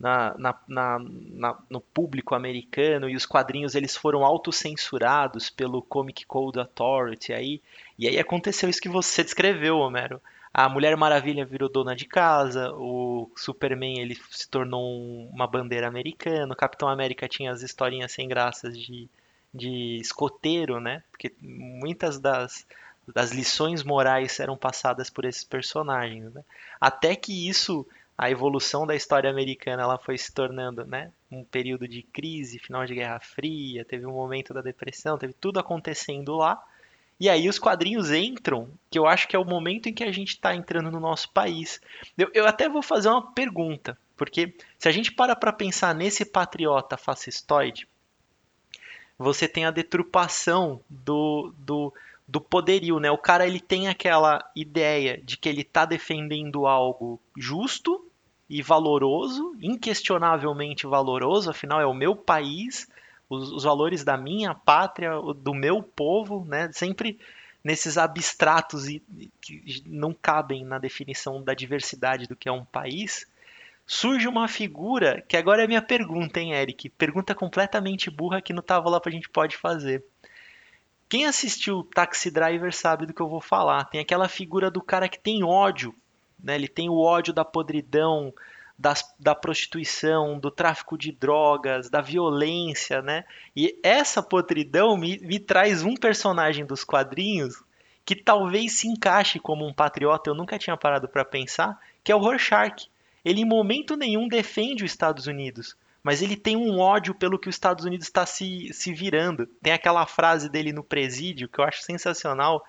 na, na, na, no público americano e os quadrinhos eles foram autocensurados pelo Comic Code Authority aí e aí aconteceu isso que você descreveu, Homero. A Mulher Maravilha virou dona de casa, o Superman ele se tornou uma bandeira americana, o Capitão América tinha as historinhas sem graças de, de escoteiro, né? Porque muitas das, das lições morais eram passadas por esses personagens, né? Até que isso a evolução da história americana ela foi se tornando né, um período de crise, final de Guerra Fria, teve um momento da depressão, teve tudo acontecendo lá. E aí os quadrinhos entram, que eu acho que é o momento em que a gente está entrando no nosso país. Eu, eu, até vou fazer uma pergunta, porque se a gente para para pensar nesse patriota fascistoide, você tem a deturpação do, do, do poderio, né? O cara ele tem aquela ideia de que ele está defendendo algo justo e valoroso, inquestionavelmente valoroso, afinal é o meu país, os, os valores da minha pátria, do meu povo, né? Sempre nesses abstratos e, que não cabem na definição da diversidade do que é um país, surge uma figura que agora é minha pergunta, hein, Eric? Pergunta completamente burra que no Távola a gente pode fazer. Quem assistiu Taxi Driver sabe do que eu vou falar. Tem aquela figura do cara que tem ódio né? Ele tem o ódio da podridão, das, da prostituição, do tráfico de drogas, da violência, né? E essa podridão me, me traz um personagem dos quadrinhos que talvez se encaixe como um patriota, eu nunca tinha parado para pensar, que é o Rorschach. Ele em momento nenhum defende os Estados Unidos, mas ele tem um ódio pelo que os Estados Unidos está se, se virando. Tem aquela frase dele no presídio que eu acho sensacional,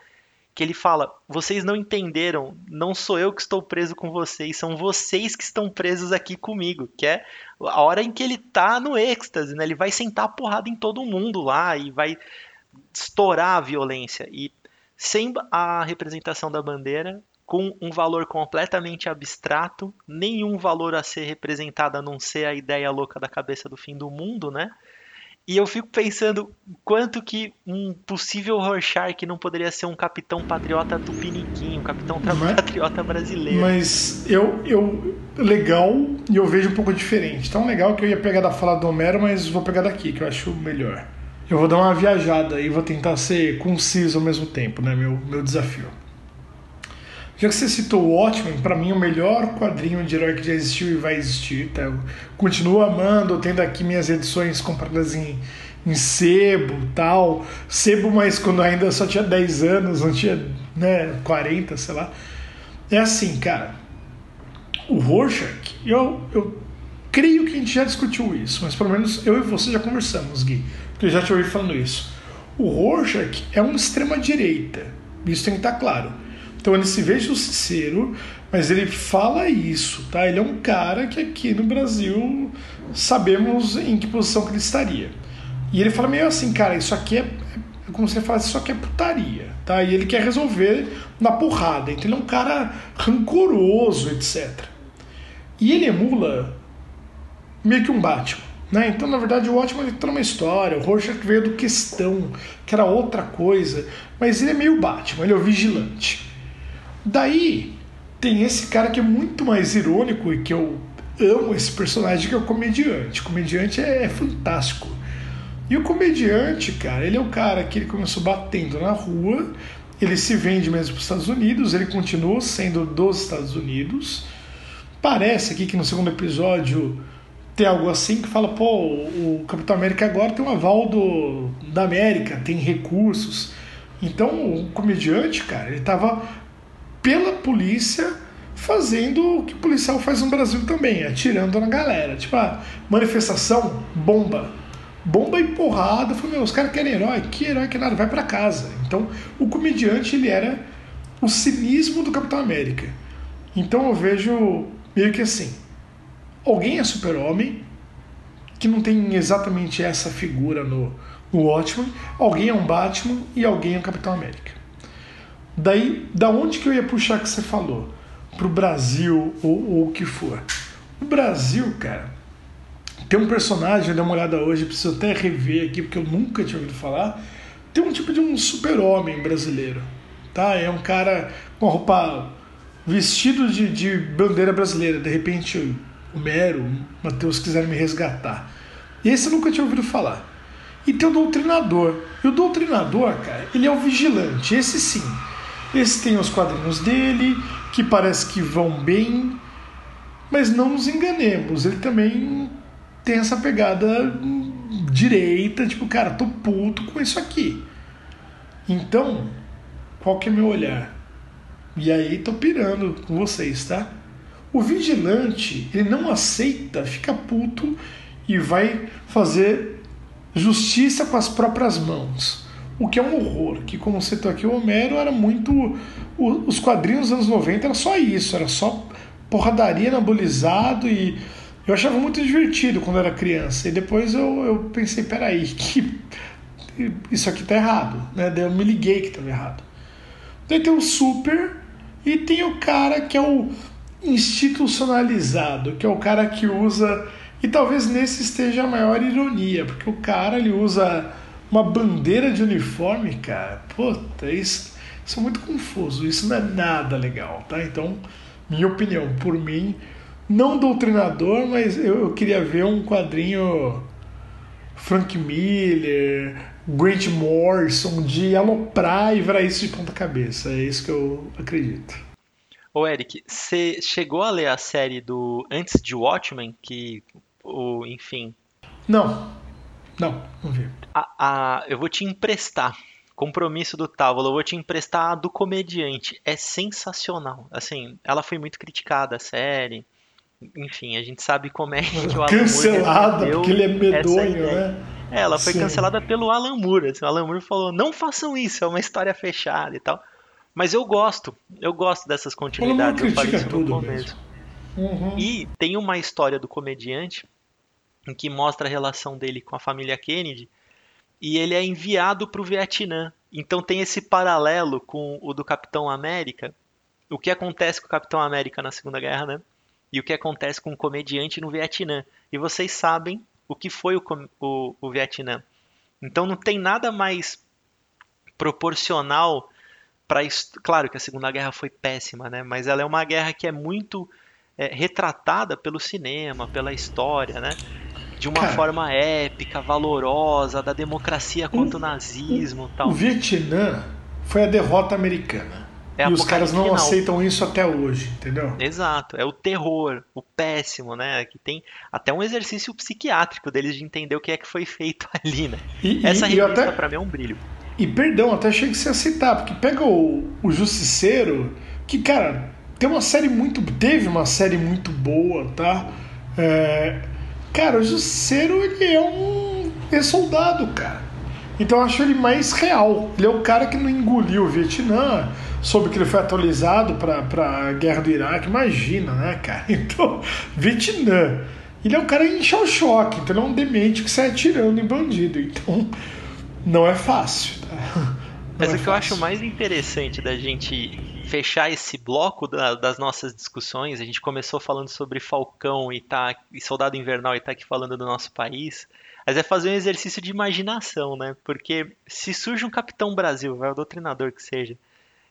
que ele fala: vocês não entenderam, não sou eu que estou preso com vocês, são vocês que estão presos aqui comigo. Que é a hora em que ele tá no êxtase, né? Ele vai sentar a porrada em todo mundo lá e vai estourar a violência. E sem a representação da bandeira, com um valor completamente abstrato, nenhum valor a ser representado a não ser a ideia louca da cabeça do fim do mundo, né? E eu fico pensando quanto que um possível Rorschach não poderia ser um capitão patriota tupiniquim, um capitão mas, patriota brasileiro. Mas eu, eu. Legal, e eu vejo um pouco diferente. Tão legal que eu ia pegar da fala do Homero, mas vou pegar daqui, que eu acho melhor. Eu vou dar uma viajada e vou tentar ser conciso ao mesmo tempo, né? Meu, meu desafio. Já que você citou o Watchmen, para mim o melhor quadrinho de herói que já existiu e vai existir. Tá? Eu continuo amando, tendo aqui minhas edições compradas em, em sebo tal. Sebo, mas quando ainda só tinha 10 anos, não tinha né, 40, sei lá. É assim, cara. O Rorschach, eu, eu creio que a gente já discutiu isso, mas pelo menos eu e você já conversamos, Gui, porque eu já te ouvi falando isso. O Rorschach é uma extrema-direita, isso tem que estar claro então ele se vê justiceiro, mas ele fala isso, tá? Ele é um cara que aqui no Brasil sabemos em que posição que ele estaria. E ele fala meio assim, cara, isso aqui é, é como você fala, isso aqui é putaria, tá? E ele quer resolver na porrada. Então ele é um cara rancoroso, etc. E ele emula meio que um Batman. Né? Então, na verdade, o Watchmen ele tá numa história, o Rorschach veio do Questão, que era outra coisa, mas ele é meio Batman, ele é o vigilante. Daí tem esse cara que é muito mais irônico e que eu amo esse personagem que é o comediante. O comediante é, é fantástico. E o comediante, cara, ele é o cara que ele começou batendo na rua ele se vende mesmo para os Estados Unidos, ele continua sendo dos Estados Unidos. Parece aqui que no segundo episódio tem algo assim que fala, pô, o Capitão América agora tem um aval do, da América, tem recursos. Então o comediante, cara, ele tava pela polícia fazendo o que o policial faz no Brasil também, atirando na galera. Tipo, a manifestação, bomba. Bomba e porrada. Falei, meu, os caras querem herói. Que herói que nada, vai para casa. Então, o comediante, ele era o cinismo do Capitão América. Então eu vejo meio que assim, alguém é super-homem, que não tem exatamente essa figura no, no Watchmen, alguém é um Batman e alguém é um Capitão América. Daí, da onde que eu ia puxar que você falou? Pro Brasil ou, ou o que for. O Brasil, cara, tem um personagem, dei uma olhada hoje, preciso até rever aqui, porque eu nunca tinha ouvido falar. Tem um tipo de um super-homem brasileiro, tá? É um cara com roupa vestido de, de bandeira brasileira. De repente, o Mero, o Matheus quiserem me resgatar. Esse eu nunca tinha ouvido falar. E tem o doutrinador. E o doutrinador, cara, ele é o vigilante. Esse sim. Esse tem os quadrinhos dele, que parece que vão bem. Mas não nos enganemos, ele também tem essa pegada direita, tipo, cara, tô puto com isso aqui. Então, qual que é meu olhar? E aí tô pirando com vocês, tá? O vigilante, ele não aceita, fica puto e vai fazer justiça com as próprias mãos. O que é um horror, que como você citou aqui, o Homero era muito. Os quadrinhos dos anos 90 era só isso, era só porradaria anabolizado e eu achava muito divertido quando era criança. E depois eu, eu pensei, peraí, que isso aqui tá errado. Né? Daí eu me liguei que estava errado. Daí tem o Super e tem o cara que é o institucionalizado, que é o cara que usa. E talvez nesse esteja a maior ironia, porque o cara ele usa uma bandeira de uniforme, cara. Puta, isso, isso é muito confuso, isso não é nada legal, tá? Então, minha opinião, por mim, não doutrinador, mas eu, eu queria ver um quadrinho Frank Miller, Grant Morrison de aloprar e virar isso de ponta cabeça. É isso que eu acredito. Ô Eric, você chegou a ler a série do antes de Watchmen, que o, enfim. Não, não, não vi. A, a, eu vou te emprestar. Compromisso do Távola, eu vou te emprestar a do comediante. É sensacional. Assim, ela foi muito criticada, a série. Enfim, a gente sabe como é que o Alan Cancelada, porque ele é medonho, né? É, ela foi Sim. cancelada pelo Alan Moore. Assim, o Alan Moore falou: não façam isso, é uma história fechada e tal. Mas eu gosto, eu gosto dessas continuidades. Eu falei isso no começo. Uhum. E tem uma história do comediante em que mostra a relação dele com a família Kennedy e ele é enviado para o Vietnã. Então tem esse paralelo com o do Capitão América. O que acontece com o Capitão América na Segunda Guerra, né? E o que acontece com o comediante no Vietnã. E vocês sabem o que foi o, o, o Vietnã. Então não tem nada mais proporcional para claro que a Segunda Guerra foi péssima, né? Mas ela é uma guerra que é muito é, retratada pelo cinema, pela história, né? De uma Cara, forma épica, valorosa, da democracia contra o, nazismo, tal. O Vietnã foi a derrota americana. É e os caras não final. aceitam isso até hoje, entendeu? Exato, é o terror, o péssimo, né? Que tem até um exercício psiquiátrico deles de entender o que é que foi feito ali, né? E, Essa e, revista até... para mim é um brilho. E perdão, até achei que você ia citar, porque pega o, o Justiceiro, que, cara, tem uma série muito. Teve uma série muito boa, tá? É, cara, o Justiceiro, ele é um ex-soldado, cara. Então eu acho ele mais real. Ele é o cara que não engoliu o Vietnã, soube que ele foi atualizado pra, pra guerra do Iraque. Imagina, né, cara? Então, Vietnã. Ele é um cara em choque, então ele é um demente que sai atirando em bandido. Então, não é fácil. Mas é o que fácil. eu acho mais interessante da gente fechar esse bloco da, das nossas discussões, a gente começou falando sobre Falcão e, tá, e Soldado Invernal e tá aqui falando do nosso país, mas é fazer um exercício de imaginação, né? Porque se surge um Capitão Brasil, vai o doutrinador que seja,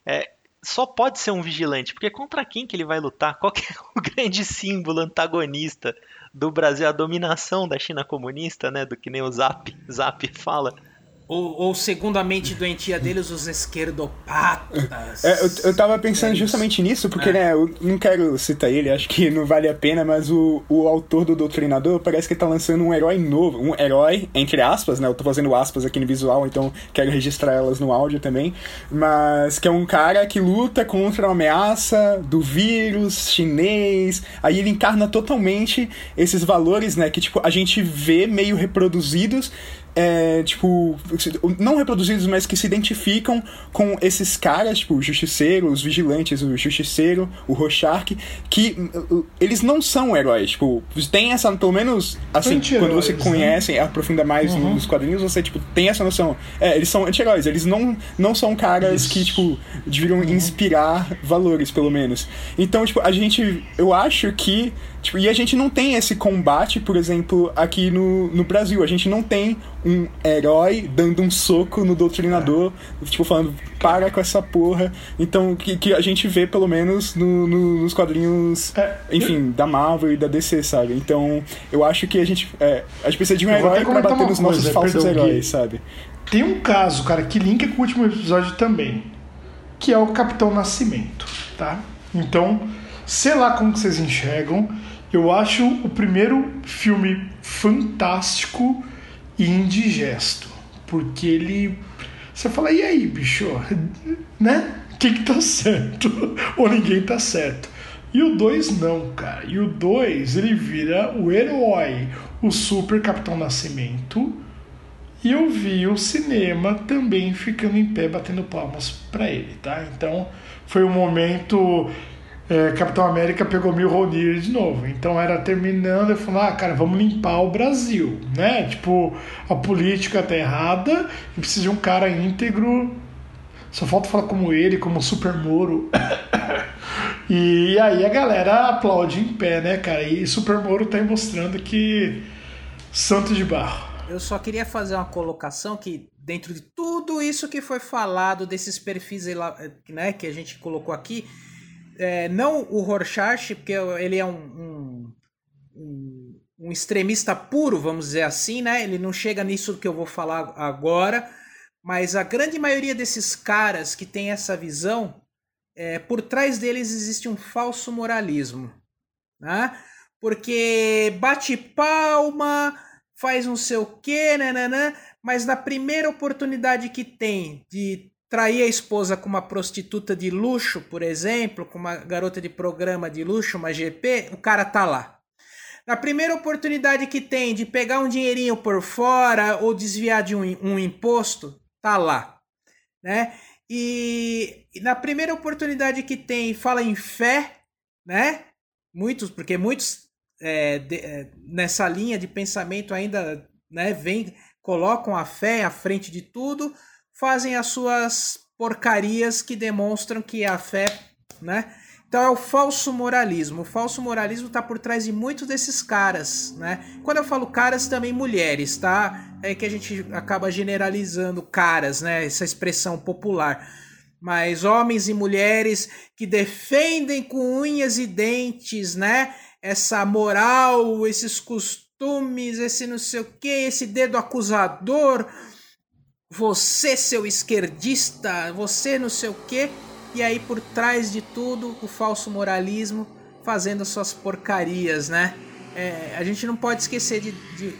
é, só pode ser um vigilante, porque contra quem que ele vai lutar? Qual é o grande símbolo antagonista do Brasil? A dominação da China comunista, né? Do que nem o Zap, Zap fala Ou, ou, segundo a mente doentia deles, os esquerdopatas. É, eu, eu tava pensando é justamente nisso, porque, é. né, eu não quero citar ele, acho que não vale a pena, mas o, o autor do Doutrinador parece que tá lançando um herói novo. Um herói, entre aspas, né? Eu tô fazendo aspas aqui no visual, então quero registrar elas no áudio também. Mas que é um cara que luta contra a ameaça do vírus chinês. Aí ele encarna totalmente esses valores, né? Que, tipo, a gente vê meio reproduzidos é, tipo, não reproduzidos, mas que se identificam com esses caras, tipo, o Justiceiro, os Vigilantes, o Justiceiro, o Rorschach, que uh, eles não são heróis, tipo, tem essa, pelo menos, assim, quando você né? conhece, né? aprofunda mais uhum. nos quadrinhos, você, tipo, tem essa noção. É, eles são anti-heróis, eles não, não são caras Isso. que, tipo, deveriam uhum. inspirar valores, pelo menos. Então, tipo, a gente, eu acho que Tipo, e a gente não tem esse combate, por exemplo, aqui no, no Brasil. A gente não tem um herói dando um soco no doutrinador, é. tipo, falando, para com essa porra. Então, que, que a gente vê, pelo menos, no, no, nos quadrinhos, é. enfim, da Marvel e da DC, sabe? Então, eu acho que a gente, é, a gente precisa de um herói pra bater nos nossos falsos heróis, sabe? Tem um caso, cara, que linka com o último episódio também, que é o Capitão Nascimento, tá? Então, sei lá como vocês enxergam, eu acho o primeiro filme fantástico indigesto. Porque ele. Você fala, e aí, bicho? Né? O que, que tá certo? Ou ninguém tá certo. E o 2 não, cara. E o 2 ele vira o herói, o super Capitão Nascimento. E eu vi o cinema também ficando em pé, batendo palmas para ele, tá? Então foi um momento é, Capitão América pegou Mjolnir de novo. Então era terminando e falou: ah, cara, vamos limpar o Brasil, né? Tipo, a política tá errada e precisa de um cara íntegro. Só falta falar como ele, como Super Moro. e aí a galera aplaude em pé, né, cara? E Super Moro tá mostrando que santo de barro. Eu só queria fazer uma colocação que dentro de tudo isso que foi falado desses perfis né, que a gente colocou aqui, é, não o Rorschach, porque ele é um, um, um, extremista puro, vamos dizer assim, né? Ele não chega nisso que eu vou falar agora, mas a grande maioria desses caras que tem essa visão, é, por trás deles existe um falso moralismo, né? Porque bate palma, faz não sei o quê, nananã, mas na primeira oportunidade que tem de trair a esposa com uma prostituta de luxo, por exemplo, com uma garota de programa de luxo, uma GP, o cara tá lá. Na primeira oportunidade que tem de pegar um dinheirinho por fora ou desviar de um, um imposto, tá lá, né? E, e na primeira oportunidade que tem, fala em fé, né? Muitos, porque muitos é, de, é, nessa linha de pensamento ainda, né, vem, colocam a fé à frente de tudo fazem as suas porcarias que demonstram que a fé, né? Então é o falso moralismo. O falso moralismo está por trás de muitos desses caras, né? Quando eu falo caras, também mulheres, tá? É que a gente acaba generalizando caras, né? Essa expressão popular. Mas homens e mulheres que defendem com unhas e dentes, né? Essa moral, esses costumes, esse não sei o que, esse dedo acusador, você, seu esquerdista, você não sei o quê, e aí por trás de tudo o falso moralismo fazendo suas porcarias, né? É, a gente não pode esquecer de, de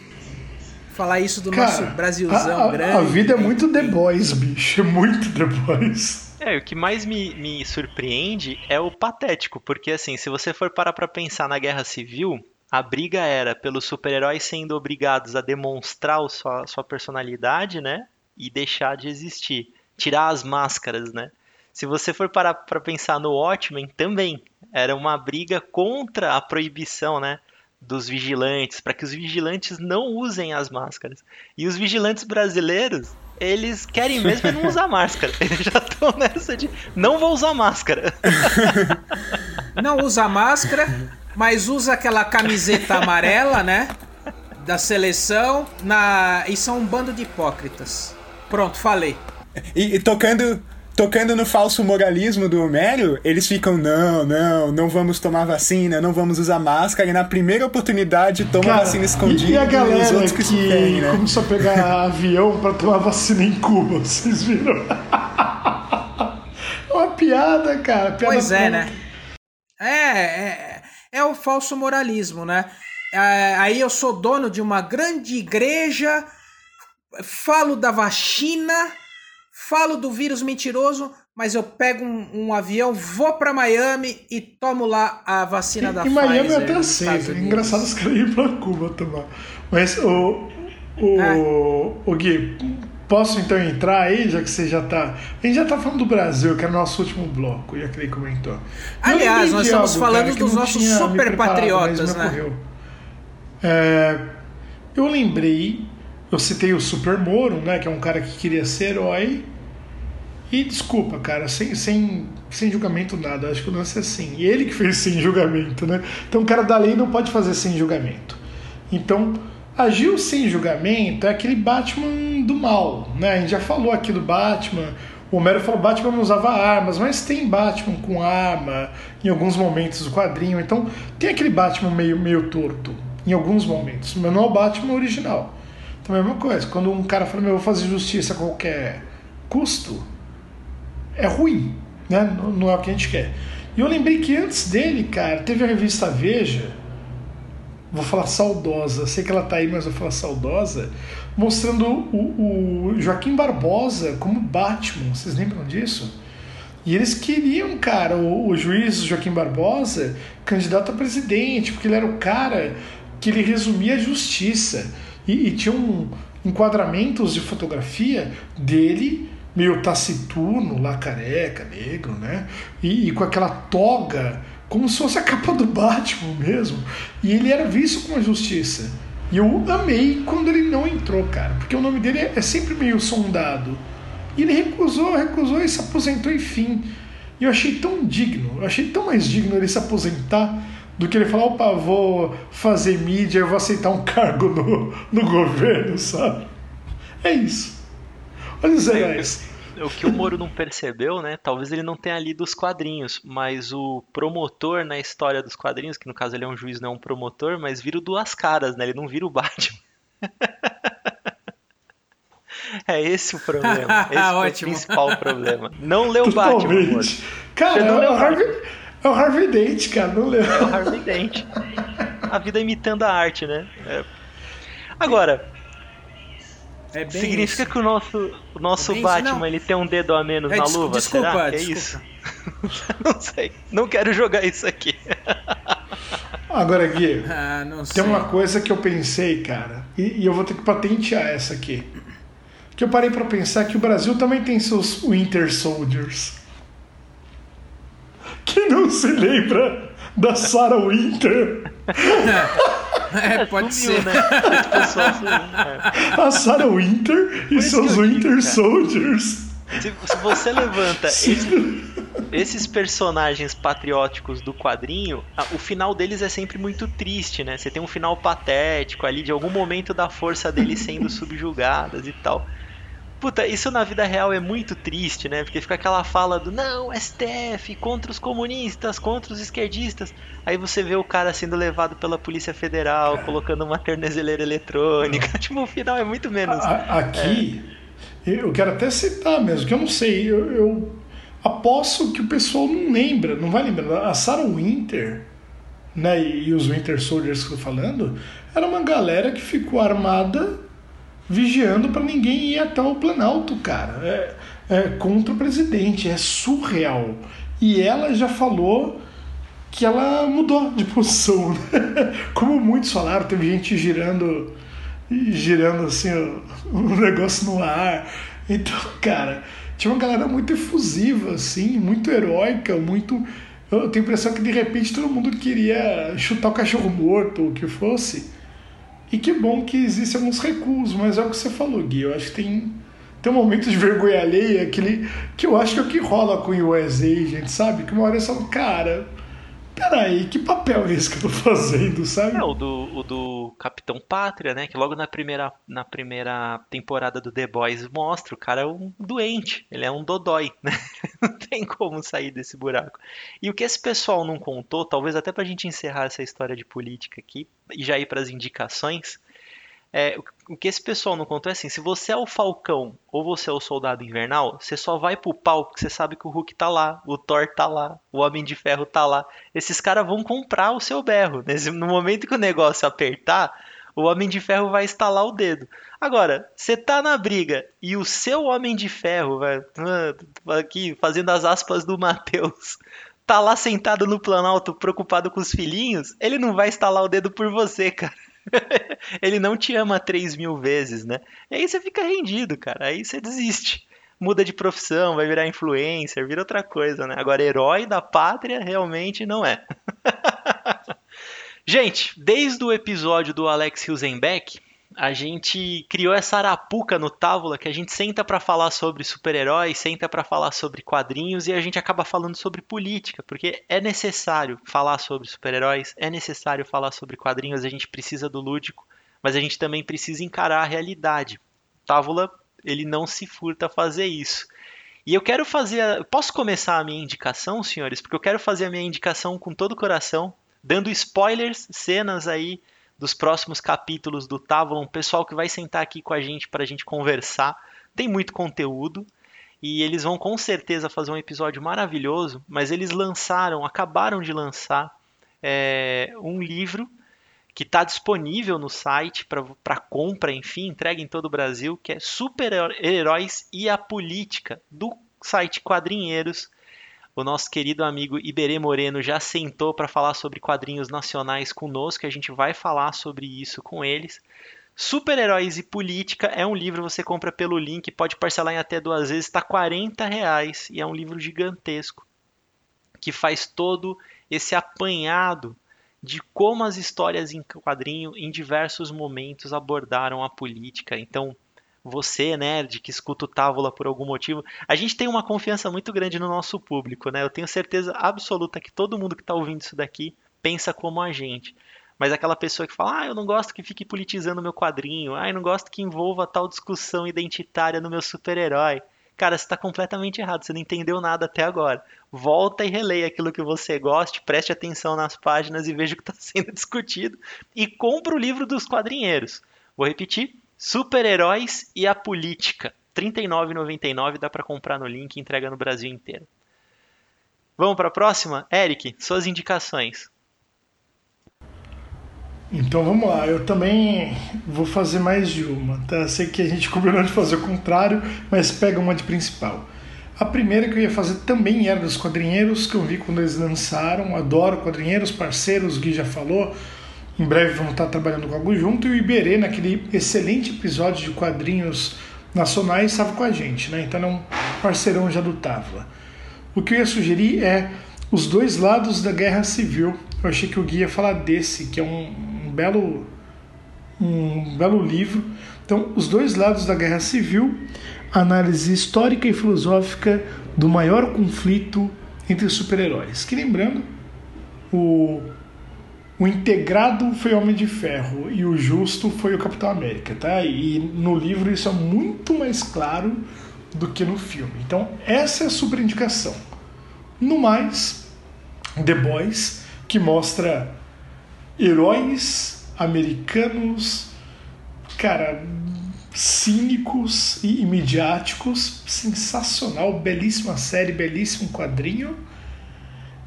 falar isso do Cara, nosso Brasilzão a, grande. A vida é muito The Boys, bicho, é muito The Boys. É, o que mais me, me surpreende é o patético, porque assim, se você for parar pra pensar na Guerra Civil, a briga era pelos super-heróis sendo obrigados a demonstrar sua, sua personalidade, né? E deixar de existir. Tirar as máscaras, né? Se você for parar para pensar no Watchmen, também era uma briga contra a proibição, né? Dos vigilantes, para que os vigilantes não usem as máscaras. E os vigilantes brasileiros, eles querem mesmo não usar máscara. Eles já estão nessa de não vou usar máscara. Não usa máscara, mas usa aquela camiseta amarela, né? Da seleção, na... e são um bando de hipócritas. Pronto, falei. E, e, tocando tocando no falso moralismo do Homero, eles ficam, não, não, não vamos tomar vacina, não vamos usar máscara, e na primeira oportunidade toma Cara, vacina escondida E a galera os outros que, que, ferrem, né? começou a pegar avião pra tomar vacina em Cuba, vocês viram? É uma piada, cara. Piada Pois é, né? É, é, é o falso moralismo, né? É, aí eu sou dono de uma grande igreja, falo da vacina, falo do vírus mentiroso, mas eu pego um, um avião, vou pra Miami e tomo lá a vacina da Em Miami eu Pfizer até dos Estados aceito. É engraçado os caras irem pra Cuba tomar. Mas, o, o, É. o Gui, posso então entrar aí, já que você já tá. A gente já tá falando do Brasil, que é o nosso último bloco, já que ele comentou. E Aliás, nós estamos algo, falando cara, dos nossos super patriotas, né? É, eu lembrei, eu citei o Super Moro, né, que é um cara que queria ser herói. E desculpa, cara, sem, sem, sem julgamento nada, acho que o lance é assim. E ele que fez sem julgamento, né? Então o cara da lei não pode fazer sem julgamento. Então, agiu sem julgamento é aquele Batman do mal, né? A gente já falou aqui do Batman. O Homero falou Batman não usava armas, mas tem Batman com arma em alguns momentos do quadrinho. Então tem aquele Batman meio, meio torto em alguns momentos, mas não é o Batman original. Então é a mesma coisa. Quando um cara fala, eu vou fazer justiça a qualquer custo, é ruim, né? Não, não é o que a gente quer. E eu lembrei que antes dele, cara, teve a revista Veja, vou falar saudosa, sei que ela tá aí, mas vou falar saudosa, mostrando o, o Joaquim Barbosa como Batman. Vocês lembram disso? E eles queriam, cara, o, o juiz Joaquim Barbosa candidato a presidente, porque ele era o cara que ele resumia a justiça. E, e tinha um enquadramentos de fotografia dele meio taciturno, lá careca, negro, né? E, e, com aquela toga, como se fosse a capa do Batman mesmo. E ele era visto com a justiça. E eu amei quando ele não entrou, cara, porque o nome dele é, é sempre meio sondado. E ele recusou, recusou e se aposentou, enfim. E eu achei tão digno, eu achei tão mais digno ele se aposentar do que ele falar, opa, vou fazer mídia, eu vou aceitar um cargo no, no governo, sabe? É isso. Olha os heróis. O que o Moro não percebeu, né? Talvez ele não tenha lido os quadrinhos, mas o promotor na história dos quadrinhos, que no caso ele é um juiz, não é um promotor, mas vira o duas caras, né? Ele não vira o Batman. É esse o problema. Esse é o principal problema. Não leu o Batman, Moro. Cara, Você é não leu Harvey, é o Harvey Dent, cara, não leu. É o Harvey Dent. A vida imitando a arte, né? É. Agora, É bem significa isso. que o nosso, o nosso É isso, Batman não. ele tem um dedo a menos É, na luva? desculpa, Será que é desculpa. isso? Não sei. Não quero jogar isso aqui. Agora, Gui, Ah, não sei. tem uma coisa que eu pensei, cara, e, e eu vou ter que patentear essa aqui. Que eu parei pra pensar que o Brasil também tem seus Winter Soldiers. Quem não se lembra da Sarah Winter? É, pode Sumiu, ser. né? Esse pessoal sumiu. É. A Sarah Winter e seus que eu digo, Winter cara. Soldiers. Se, se você levanta esse- esses personagens patrióticos do quadrinho, a- o final deles é sempre muito triste, né? Você tem um final patético ali de algum momento da força deles sendo subjugadas e tal. Puta, isso na vida real é muito triste, né? Porque fica aquela fala do não, STF, contra os comunistas, contra os esquerdistas. Aí você vê o cara sendo levado pela Polícia Federal, colocando uma tornezeleira eletrônica. Tipo, o final é muito menos. A- aqui, eu quero até citar mesmo, que eu não sei, eu, eu aposto que o pessoal não lembra, não vai lembrar. A Sarah Winter, né, e, e os Winter Soldiers que eu tô falando, era uma galera que ficou armada vigiando para ninguém ir até o Planalto, cara. É, é contra o presidente, é surreal. E ela já falou que ela mudou de posição. né? Como muitos falaram, teve gente girando girando assim o, negócio no ar. Então, cara, tinha uma galera muito efusiva, assim, muito heróica, muito. Eu tenho a impressão que de repente todo mundo queria chutar o cachorro morto, ou o que fosse. E que bom que existem alguns recuos, mas é o que você falou, Gui. Eu acho que tem, tem um momento de vergonha alheia que, ele, que eu acho que é o que rola com o US Agent, sabe? Que uma hora eles falam, cara, Peraí, que papel é esse que eu tô fazendo, sabe? É, o do, o do Capitão Pátria, né? Que logo na primeira, na primeira temporada do The Boys mostra, o cara é um doente, ele é um dodói, né? Não tem como sair desse buraco. E o que esse pessoal não contou, talvez até pra gente encerrar essa história de política aqui e já ir para as indicações, é, o que esse pessoal não contou é assim: se você é o Falcão ou você é o Soldado Invernal, você só vai pro pau porque você sabe que o Hulk tá lá, o Thor tá lá, o Homem de Ferro tá lá. Esses caras vão comprar o seu berro. Nesse, no momento que o negócio apertar, o Homem de Ferro vai estalar o dedo. Agora, você tá na briga e o seu Homem de Ferro, vai, aqui fazendo as aspas do Matheus, tá lá sentado no Planalto preocupado com os filhinhos, ele não vai estalar o dedo por você, cara. ele não te ama 3 mil vezes, né? E aí você fica rendido, cara. Aí você desiste. Muda de profissão, vai virar influencer, vira outra coisa, né? Agora, herói da pátria realmente não é. Gente, desde o episódio do Alex Hilsenbeck, a gente criou essa arapuca no Távola que a gente senta para falar sobre super-heróis, senta para falar sobre quadrinhos e a gente acaba falando sobre política, porque é necessário falar sobre super-heróis, é necessário falar sobre quadrinhos, a gente precisa do lúdico, mas a gente também precisa encarar a realidade. Távola, ele não se furta a fazer isso. E eu quero fazer. Posso começar a minha indicação, senhores? Porque eu quero fazer a minha indicação com todo o coração, dando spoilers, cenas aí dos próximos capítulos do Tavlon, pessoal que vai sentar aqui com a gente para a gente conversar. Tem muito conteúdo e eles vão com certeza fazer um episódio maravilhoso, mas eles lançaram, acabaram de lançar é, um livro que está disponível no site para compra, enfim, entrega em todo o Brasil, que é Super Heróis e a Política, do site Quadrinheiros, o nosso querido amigo Iberê Moreno já sentou para falar sobre quadrinhos nacionais conosco, a gente vai falar sobre isso com eles. Super-Heróis e Política é um livro você compra pelo link, pode parcelar em até duas vezes, está 40 reais e é um livro gigantesco que faz todo esse apanhado de como as histórias em quadrinho em diversos momentos abordaram a política. Então, você, nerd, que escuta o Távola por algum motivo, a gente tem uma confiança muito grande no nosso público, né? Eu tenho certeza absoluta que todo mundo que está ouvindo isso daqui pensa como a gente. Mas aquela pessoa que fala, ah, eu não gosto que fique politizando meu quadrinho, ah, eu não gosto que envolva tal discussão identitária no meu super-herói. Cara, você está completamente errado, você não entendeu nada até agora. Volta e releia aquilo que você goste, preste atenção nas páginas e veja o que está sendo discutido. E compra o livro dos quadrinheiros. Vou repetir, Super-heróis e a política. R$ 39,99 dá para comprar no link e entrega no Brasil inteiro. Vamos para a próxima? Eric, suas indicações. Então vamos lá, eu também vou fazer mais de uma, tá? Sei que a gente combinou de fazer o contrário, mas pega uma de principal. A primeira que eu ia fazer também era dos quadrinheiros, que eu vi quando eles lançaram. Adoro quadrinheiros, parceiros, o Gui já falou. Em breve vamos estar trabalhando com algo junto. E o Iberê, naquele excelente episódio de quadrinhos nacionais, estava com a gente, né? Então é um parceirão já do Tavla. O que eu ia sugerir é Os Dois Lados da Guerra Civil. Eu achei que o Gui ia falar desse, que é um, um belo um belo livro. Então, Os Dois Lados da Guerra Civil, análise histórica e filosófica do maior conflito entre super-heróis. Que lembrando, o o integrado foi Homem de Ferro e o justo foi o Capitão América, tá? E no livro isso é muito mais claro do que no filme. Então, essa é a super indicação. No mais, The Boys, que mostra heróis americanos, cara, cínicos e midiáticos, sensacional, belíssima série, belíssimo quadrinho.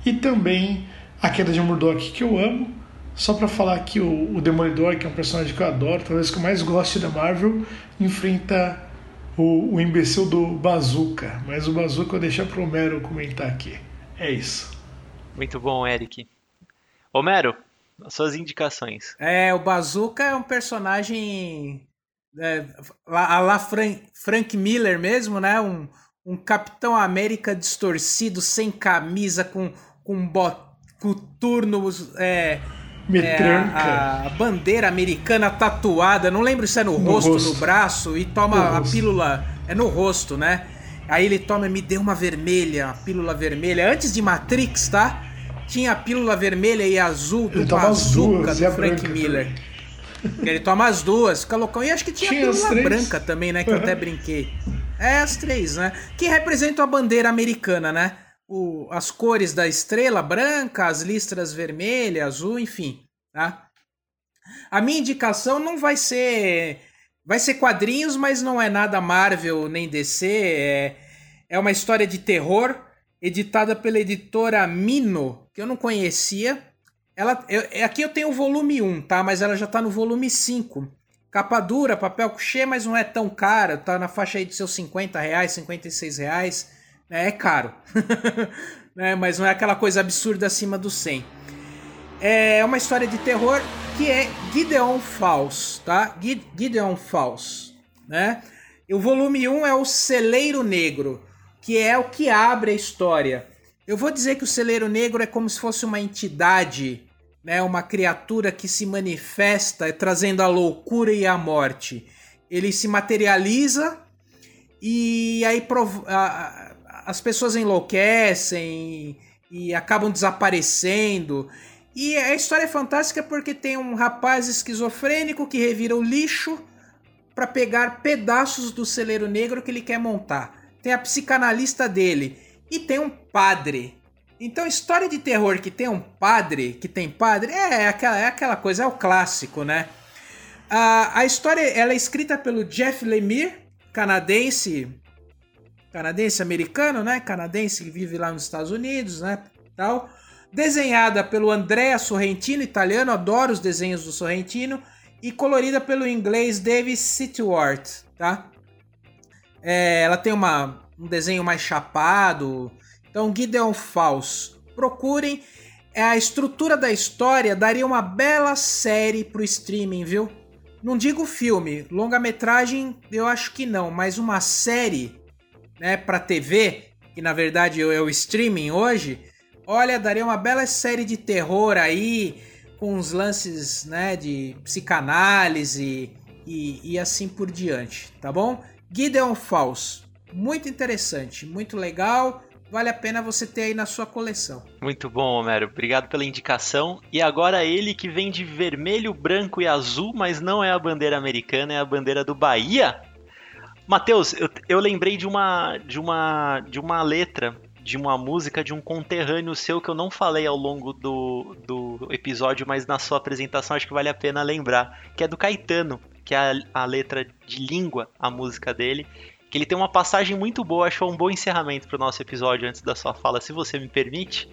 E também a queda de Murdoch, que eu amo, só para falar que o, o, Demolidor, que é um personagem que eu adoro, talvez que eu mais goste da Marvel, enfrenta o, o imbecil do Bazooka. Mas o Bazooka eu vou deixar pro Homero comentar aqui. É isso. Muito bom, Eric. Homero, suas indicações. É, o Bazooka é um personagem é, a lá Frank, Frank Miller mesmo, né? Um, um Capitão América distorcido, sem camisa, com, com, bot, com turnos é, Metranca. É, a, bandeira americana tatuada, não lembro se é no, no rosto, rosto, no braço, e toma no a rosto. pílula. É no rosto, né? Aí ele toma, me deu uma vermelha, uma pílula vermelha, antes de Matrix, tá? tinha a pílula vermelha e azul do duas, do Frank Miller. Ele toma as duas, fica loucão. E acho que tinha, Tinha a pílula branca também, né? Que eu até brinquei. É, as três, né? Que representam a bandeira americana, né? O, as cores da estrela branca, as listras vermelha, azul, enfim, tá? A minha indicação não vai ser. Vai ser quadrinhos, mas não é nada Marvel nem DC. É, é uma história de terror editada pela editora Mino, que eu não conhecia. Ela, eu, é- aqui eu tenho o volume 1, tá? Mas ela já tá no volume 5. Capa dura, papel couché, mas não é tão caro. Tá na faixa aí de seus 50 reais, 56 reais. Né? É caro. né? Mas não é aquela coisa absurda acima do 100. É uma história de terror que é Gideon Falls, tá? Gid- Gideon Falls, né? E o volume 1 é o Celeiro Negro, que é o que abre a história. Eu vou dizer que o Celeiro Negro é como se fosse uma entidade, né? Uma criatura que se manifesta trazendo a loucura e a morte. Ele se materializa e aí as pessoas enlouquecem e acabam desaparecendo. E a história é fantástica porque tem um rapaz esquizofrênico que revira o lixo para pegar pedaços do celeiro negro que ele quer montar. Tem a psicanalista dele e tem um padre. Então, história de terror que tem um padre, que tem padre, é aquela, é aquela coisa, é o clássico, né? A, a história ela é escrita pelo Jeff Lemire, canadense, canadense americano, né? Canadense que vive lá nos Estados Unidos, né? Tal. Desenhada pelo Andrea Sorrentino, italiano, adoro os desenhos do Sorrentino, e colorida pelo inglês David Sitwart, tá? É, ela tem uma, um desenho mais chapado. Então, Gideon Falls. Procurem. É, a estrutura da história daria uma bela série pro streaming, viu? Não digo filme, longa-metragem eu acho que não, mas uma série, né, pra TV, que na verdade é o streaming hoje, olha, daria uma bela série de terror aí, com uns lances, né, de psicanálise e, e assim por diante, tá bom? Gideon Falls, muito interessante, muito legal, vale a pena você ter aí na sua coleção. Muito bom, Homero. Obrigado pela indicação. E agora ele que vem de vermelho, branco e azul, mas não é a bandeira americana, é a bandeira do Bahia. Matheus, eu, eu lembrei de uma, de uma de uma letra de uma música de um conterrâneo seu que eu não falei ao longo do, do episódio, mas na sua apresentação acho que vale a pena lembrar, que é do Caetano, que é a, a letra de língua, a música dele, que ele tem uma passagem muito boa, acho foi um bom encerramento para o nosso episódio antes da sua fala, se você me permite,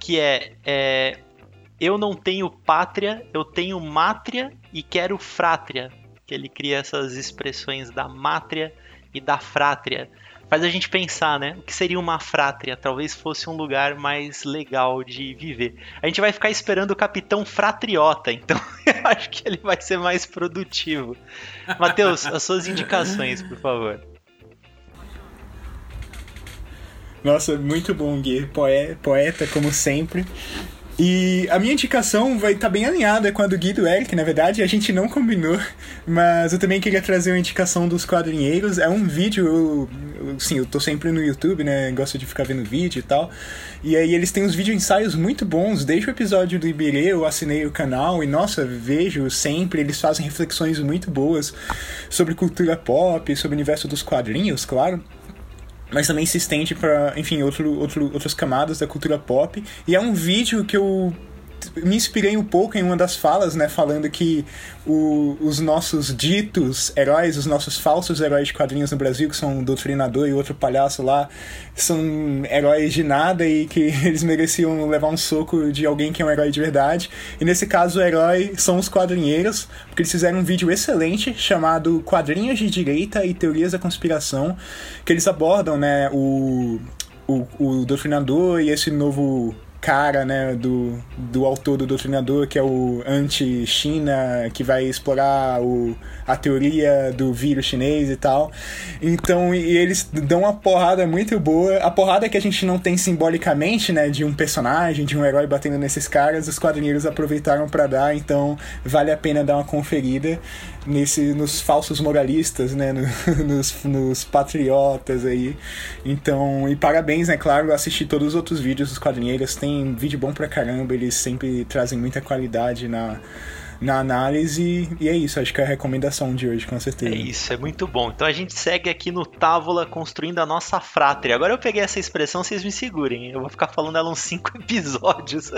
que é, é eu não tenho pátria, eu tenho mátria e quero frátria, que ele cria essas expressões da mátria e da frátria. Faz a gente pensar, né? O que seria uma frátria? Talvez fosse um lugar mais legal de viver. A gente vai ficar esperando o Capitão Fratriota, então eu acho que ele vai ser mais produtivo. Matheus, as suas indicações, por favor. Nossa, muito bom, Gui. Poe- Poeta, como sempre. E a minha indicação vai estar bem alinhada com a do Gui do Eric, na verdade, a gente não combinou, mas eu também queria trazer uma indicação dos quadrinheiros. É um vídeo, sim, eu tô sempre no YouTube, né? Gosto de ficar vendo vídeo e tal. E aí eles têm uns vídeo ensaios muito bons. Desde o episódio do Ibirê eu assinei o canal e, nossa, vejo sempre. Eles fazem reflexões muito boas sobre cultura pop, sobre o universo dos quadrinhos, claro mas também se estende para, enfim, outro, outro, outras camadas da cultura pop. E é um vídeo que eu me inspirei um pouco em uma das falas, né, falando que o, os nossos ditos heróis, os nossos falsos heróis de quadrinhos no Brasil, que são um doutrinador e outro palhaço lá, são heróis de nada e que eles mereciam levar um soco de alguém que é um herói de verdade. E nesse caso, o herói são os quadrinheiros, porque eles fizeram um vídeo excelente chamado Quadrinhos de Direita e Teorias da Conspiração, que eles abordam, né, o, o, o doutrinador e esse novo cara, né, do, do autor do Doutrinador, que é o anti-China, que vai explorar o, a teoria do vírus chinês e tal. Então, e eles dão uma porrada muito boa. A porrada que a gente não tem simbolicamente, né, de um personagem, de um herói batendo nesses caras, os quadrinheiros aproveitaram para dar, então vale a pena dar uma conferida nesse nos falsos moralistas, né, no, nos, nos patriotas aí. Então, e parabéns, né, claro, eu assisti todos os outros vídeos dos quadrinheiros, tem vídeo bom pra caramba, eles sempre trazem muita qualidade na, na análise. E é isso, acho que é a recomendação de hoje, com certeza. É isso, é muito bom. Então a gente segue aqui no Távola construindo a nossa frátria. Agora eu peguei essa expressão, vocês me segurem. Eu vou ficar falando ela uns cinco episódios.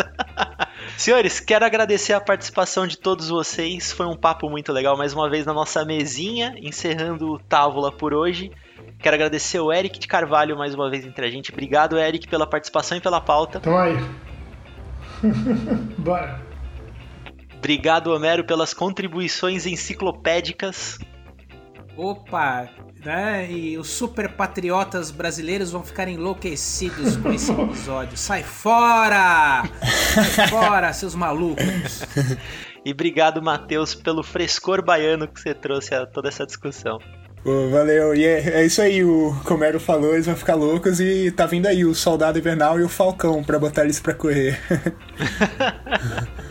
Senhores, quero agradecer a participação de todos vocês. Foi um papo muito legal mais uma vez na nossa mesinha, encerrando o Távola por hoje. Quero agradecer o Eric de Carvalho mais uma vez entre a gente. Obrigado, Eric, pela participação e pela pauta. Tamo aí. Bora. Obrigado, Homero, pelas contribuições enciclopédicas. Opa, né? E os super patriotas brasileiros vão ficar enlouquecidos com esse episódio. Sai fora! Sai fora, seus malucos! E obrigado, Matheus, pelo frescor baiano que você trouxe a toda essa discussão. Valeu. E é, é, isso aí, o Comero falou, eles vão ficar loucos e tá vindo aí o Soldado Invernal e o Falcão para botar eles para correr.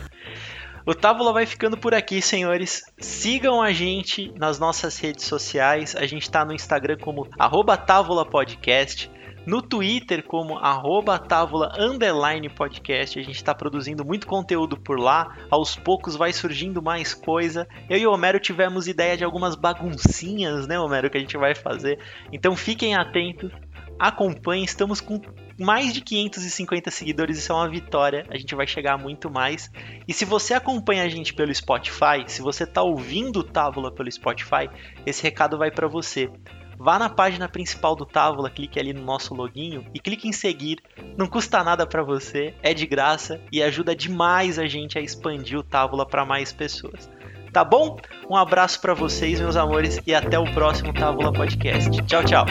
O Távola vai ficando por aqui, senhores. Sigam a gente nas nossas redes sociais. A gente está no Instagram como Távola Podcast, no Twitter como arroba távola underline podcast. A gente está produzindo muito conteúdo por lá. Aos poucos vai surgindo mais coisa. Eu e o Homero tivemos ideia de algumas baguncinhas, né, Homero, que a gente vai fazer. Então fiquem atentos, acompanhem. Estamos com mais de 550 seguidores, isso é uma vitória. A gente vai chegar a muito mais. E se você acompanha a gente pelo Spotify, se você está ouvindo o Távola pelo Spotify, esse recado vai para você. Vá na página principal do Távola, clique ali no nosso loginho e clique em seguir. Não custa nada para você, é de graça e ajuda demais a gente a expandir o Távola para mais pessoas. Tá bom? Um abraço para vocês, meus amores, e até o próximo Távola Podcast. Tchau, tchau.